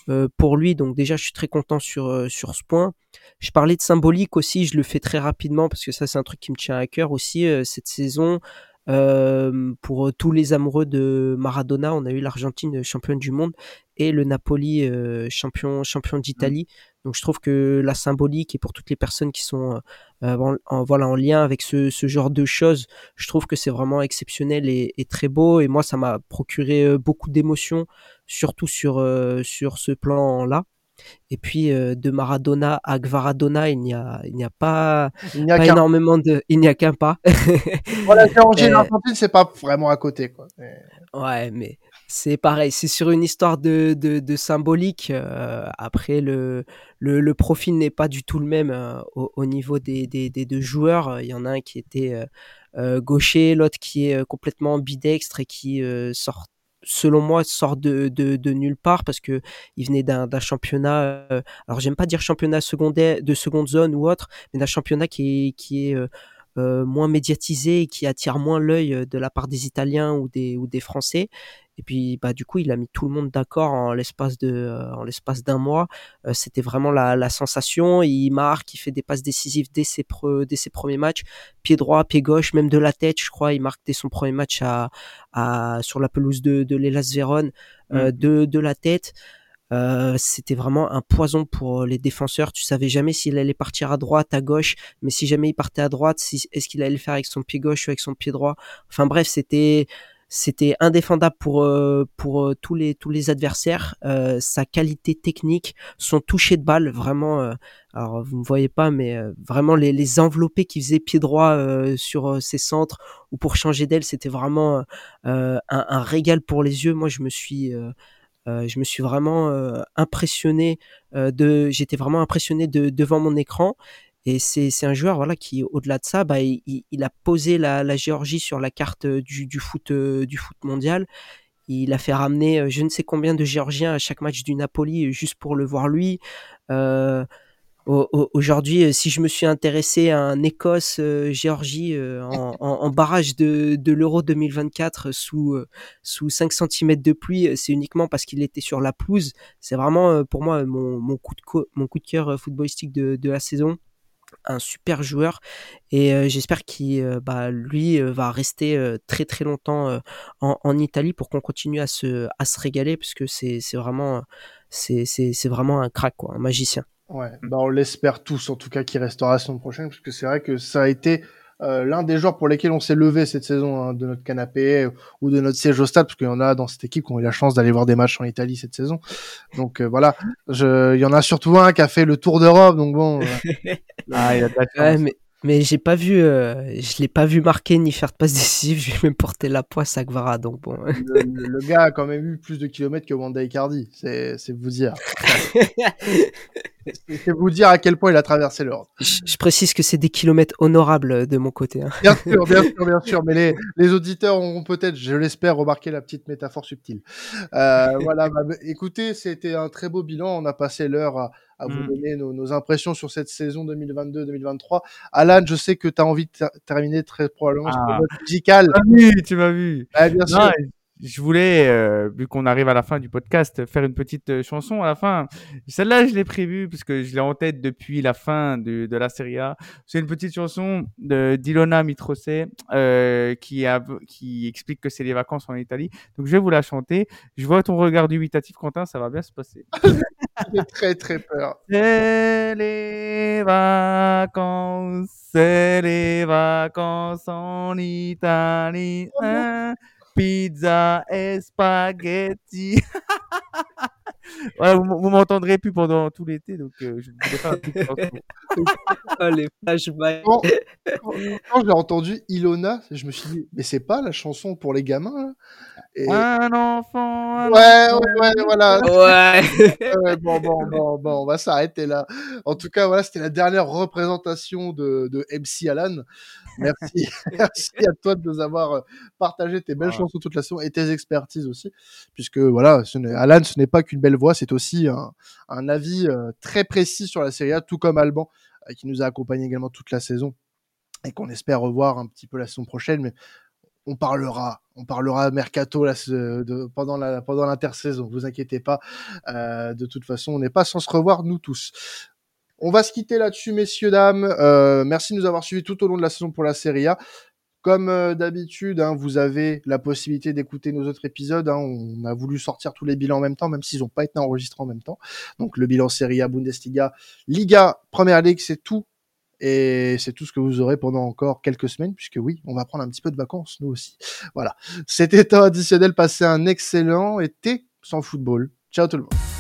euh, pour lui. Donc déjà, je suis très content sur euh, sur ce point. Je parlais de symbolique aussi, je le fais très rapidement parce que ça c'est un truc qui me tient à cœur aussi euh, cette saison. Euh, pour tous les amoureux de Maradona, on a eu l'Argentine championne du monde et le Napoli euh, champion champion d'Italie. Donc je trouve que la symbolique et pour toutes les personnes qui sont euh, en, en, voilà en lien avec ce, ce, genre de choses, je trouve que c'est vraiment exceptionnel et, et, très beau. Et moi, ça m'a procuré beaucoup d'émotions, surtout sur sur ce plan-là. Et puis euh, de Maradona à Gvaradona, il n'y a, il n'y a pas, il n'y a pas énormément de, il n'y a qu'un pas. voilà, Géorgie et l'Argentine, c'est pas vraiment à côté, quoi. Mais... Ouais, mais c'est pareil, c'est sur une histoire de, de, de symbolique. Euh, après, le, le, le profil n'est pas du tout le même euh, au, au, niveau des, des, des, deux joueurs. Il y en a un qui était euh, gaucher, l'autre qui est complètement bidextre et qui sort selon moi sort de, de, de, nulle part parce que il venait d'un championnat euh, alors j'aime pas dire championnat secondaire de seconde zone ou autre mais d'un championnat qui est qui est euh, euh, moins médiatisé et qui attire moins l'œil de la part des Italiens ou des ou des Français. Et puis bah du coup il a mis tout le monde d'accord en l'espace de euh, en l'espace d'un mois. Euh, c'était vraiment la, la, sensation. Il marque il fait des passes décisives dès ses pre, dès ses premiers matchs. Pied droit pied gauche même de la tête je crois il marque dès son premier match à, à sur la pelouse de de l'Elas Vérone euh, mmh. de de la tête euh, c'était vraiment un poison pour les défenseurs. Tu savais jamais s'il allait partir à droite, à gauche, mais si jamais il partait à droite, si, est-ce qu'il allait le faire avec son pied gauche ou avec son pied droit? Enfin bref, c'était c'était indéfendable pour euh, pour euh, tous les tous les adversaires. Euh, sa qualité technique, son toucher de balle, vraiment. Euh, alors vous ne voyez pas, mais euh, vraiment les, les enveloppés qui faisaient pied droit sur ses centres ou pour changer d'aile, c'était vraiment un, un, régal pour les yeux. Moi, je me suis je me suis vraiment impressionné de, j'étais vraiment impressionné de, devant mon écran et c'est, un joueur voilà qui au-delà de ça, bah, il, il a posé la, la, Géorgie sur la carte du, du foot euh, du foot mondial. Il a fait ramener euh, je ne sais combien de Géorgiens à chaque match du Napoli euh, juste pour le voir lui. Euh, Aujourd'hui, si je me suis intéressé à un Écosse-Géorgie en, en, en, barrage de, de l'Euro 2024 sous, sous 5 cm de pluie, c'est uniquement parce qu'il était sur la pelouse. C'est vraiment pour moi mon, mon, coup de mon coup de cœur footballistique de, de la saison un super joueur et euh, j'espère qu'il euh, bah, lui euh, va rester très très longtemps en, en, Italie pour qu'on continue à se à se régaler parce que c'est c'est vraiment c'est c'est vraiment un crack quoi, un magicien. Ouais, bah on l'espère tous en tout cas qu'il restera la semaine prochaine parce que c'est vrai que ça a été euh, l'un des joueurs pour lesquels on s'est levé cette saison hein, de notre canapé ou de notre siège au stade, parce qu'il y en a dans cette équipe qui ont eu la chance d'aller voir des matchs en Italie cette saison. Donc euh, voilà, je, il y en a surtout un qui a fait le tour d'Europe, donc bon. ah, il a de la chance. Ouais, mais, mais j'ai pas vu, euh, je l'ai pas vu marquer ni faire de passe décisive. Je vais même porter la poisse à Gvara, donc bon. le, le gars a quand même eu plus de kilomètres que Wanda Icardi, c'est c'est vous dire. C'est vous dire à quel point il a traversé l'Europe. je, je précise que c'est des kilomètres honorables de mon côté. hein. Bien sûr, bien sûr, bien sûr, mais les, les auditeurs auront peut-être, je l'espère, remarqué la petite métaphore subtile. Euh, voilà, bah, écoutez, c'était un très beau bilan. On a passé l'heure à, à vous Mm. donner nos, nos impressions sur cette saison 2022-2023. Alan, je sais que tu as envie de ter- terminer très probablement Ah. musicale. Tu m'as vu, tu m'as vu. Ah, bien sûr. Non, je voulais, euh, vu qu'on arrive à la fin du podcast, faire une petite euh, chanson à la fin. Celle-là, je l'ai prévue parce que je l'ai en tête depuis la fin de, de la série A. C'est une petite chanson de d'Ilona Mitrose euh, qui, a, qui explique que c'est les vacances en Italie. Donc, je vais vous la chanter. Je vois ton regard dubitatif, Quentin, ça va bien se passer. J'ai très très peur. C'est les vacances, c'est les vacances en Italie. hein? Pizza et spaghetti. voilà, vous, vous m'entendrez plus pendant tout l'été, donc euh, je voulais faire petite chanson. Oh, les flashbacks. Quand, quand- quand j'ai entendu Ilona, je me suis dit, mais c'est pas la chanson pour les gamins là? Et... Un enfant. un Ouais, enfant. ouais, ouais, voilà. Ouais. Ouais, bon, bon, bon, bon, on va s'arrêter là. En tout cas, voilà, c'était la dernière représentation de, de MC Alan. Merci, merci à toi de nous avoir euh, partagé tes belles Voilà. chansons toute la saison et tes expertises aussi, puisque voilà, ce Alan, ce n'est pas qu'une belle voix, c'est aussi un, un avis euh, très précis sur la série A, tout comme Alban, euh, qui nous a accompagnés également toute la saison et qu'on espère revoir un petit peu la saison prochaine, mais on parlera, on parlera mercato là, de, pendant la pendant l'intersaison. Vous inquiétez pas. Euh, de toute façon, on n'est pas sans se revoir nous tous. On va se quitter là-dessus, messieurs dames. Euh, merci de nous avoir suivis tout au long de la saison pour la Serie A. Comme euh, d'habitude, hein, vous avez la possibilité d'écouter nos autres épisodes. hein. On a voulu sortir tous les bilans en même temps, même s'ils n'ont pas été enregistrés en même temps. Donc le bilan Serie A, Bundesliga, Liga, Première Ligue, c'est tout. Et c'est tout ce que vous aurez pendant encore quelques semaines, puisque oui, on va prendre un petit peu de vacances, nous aussi. Voilà. C'était temps additionnel. Passez un excellent été sans football. Ciao tout le monde.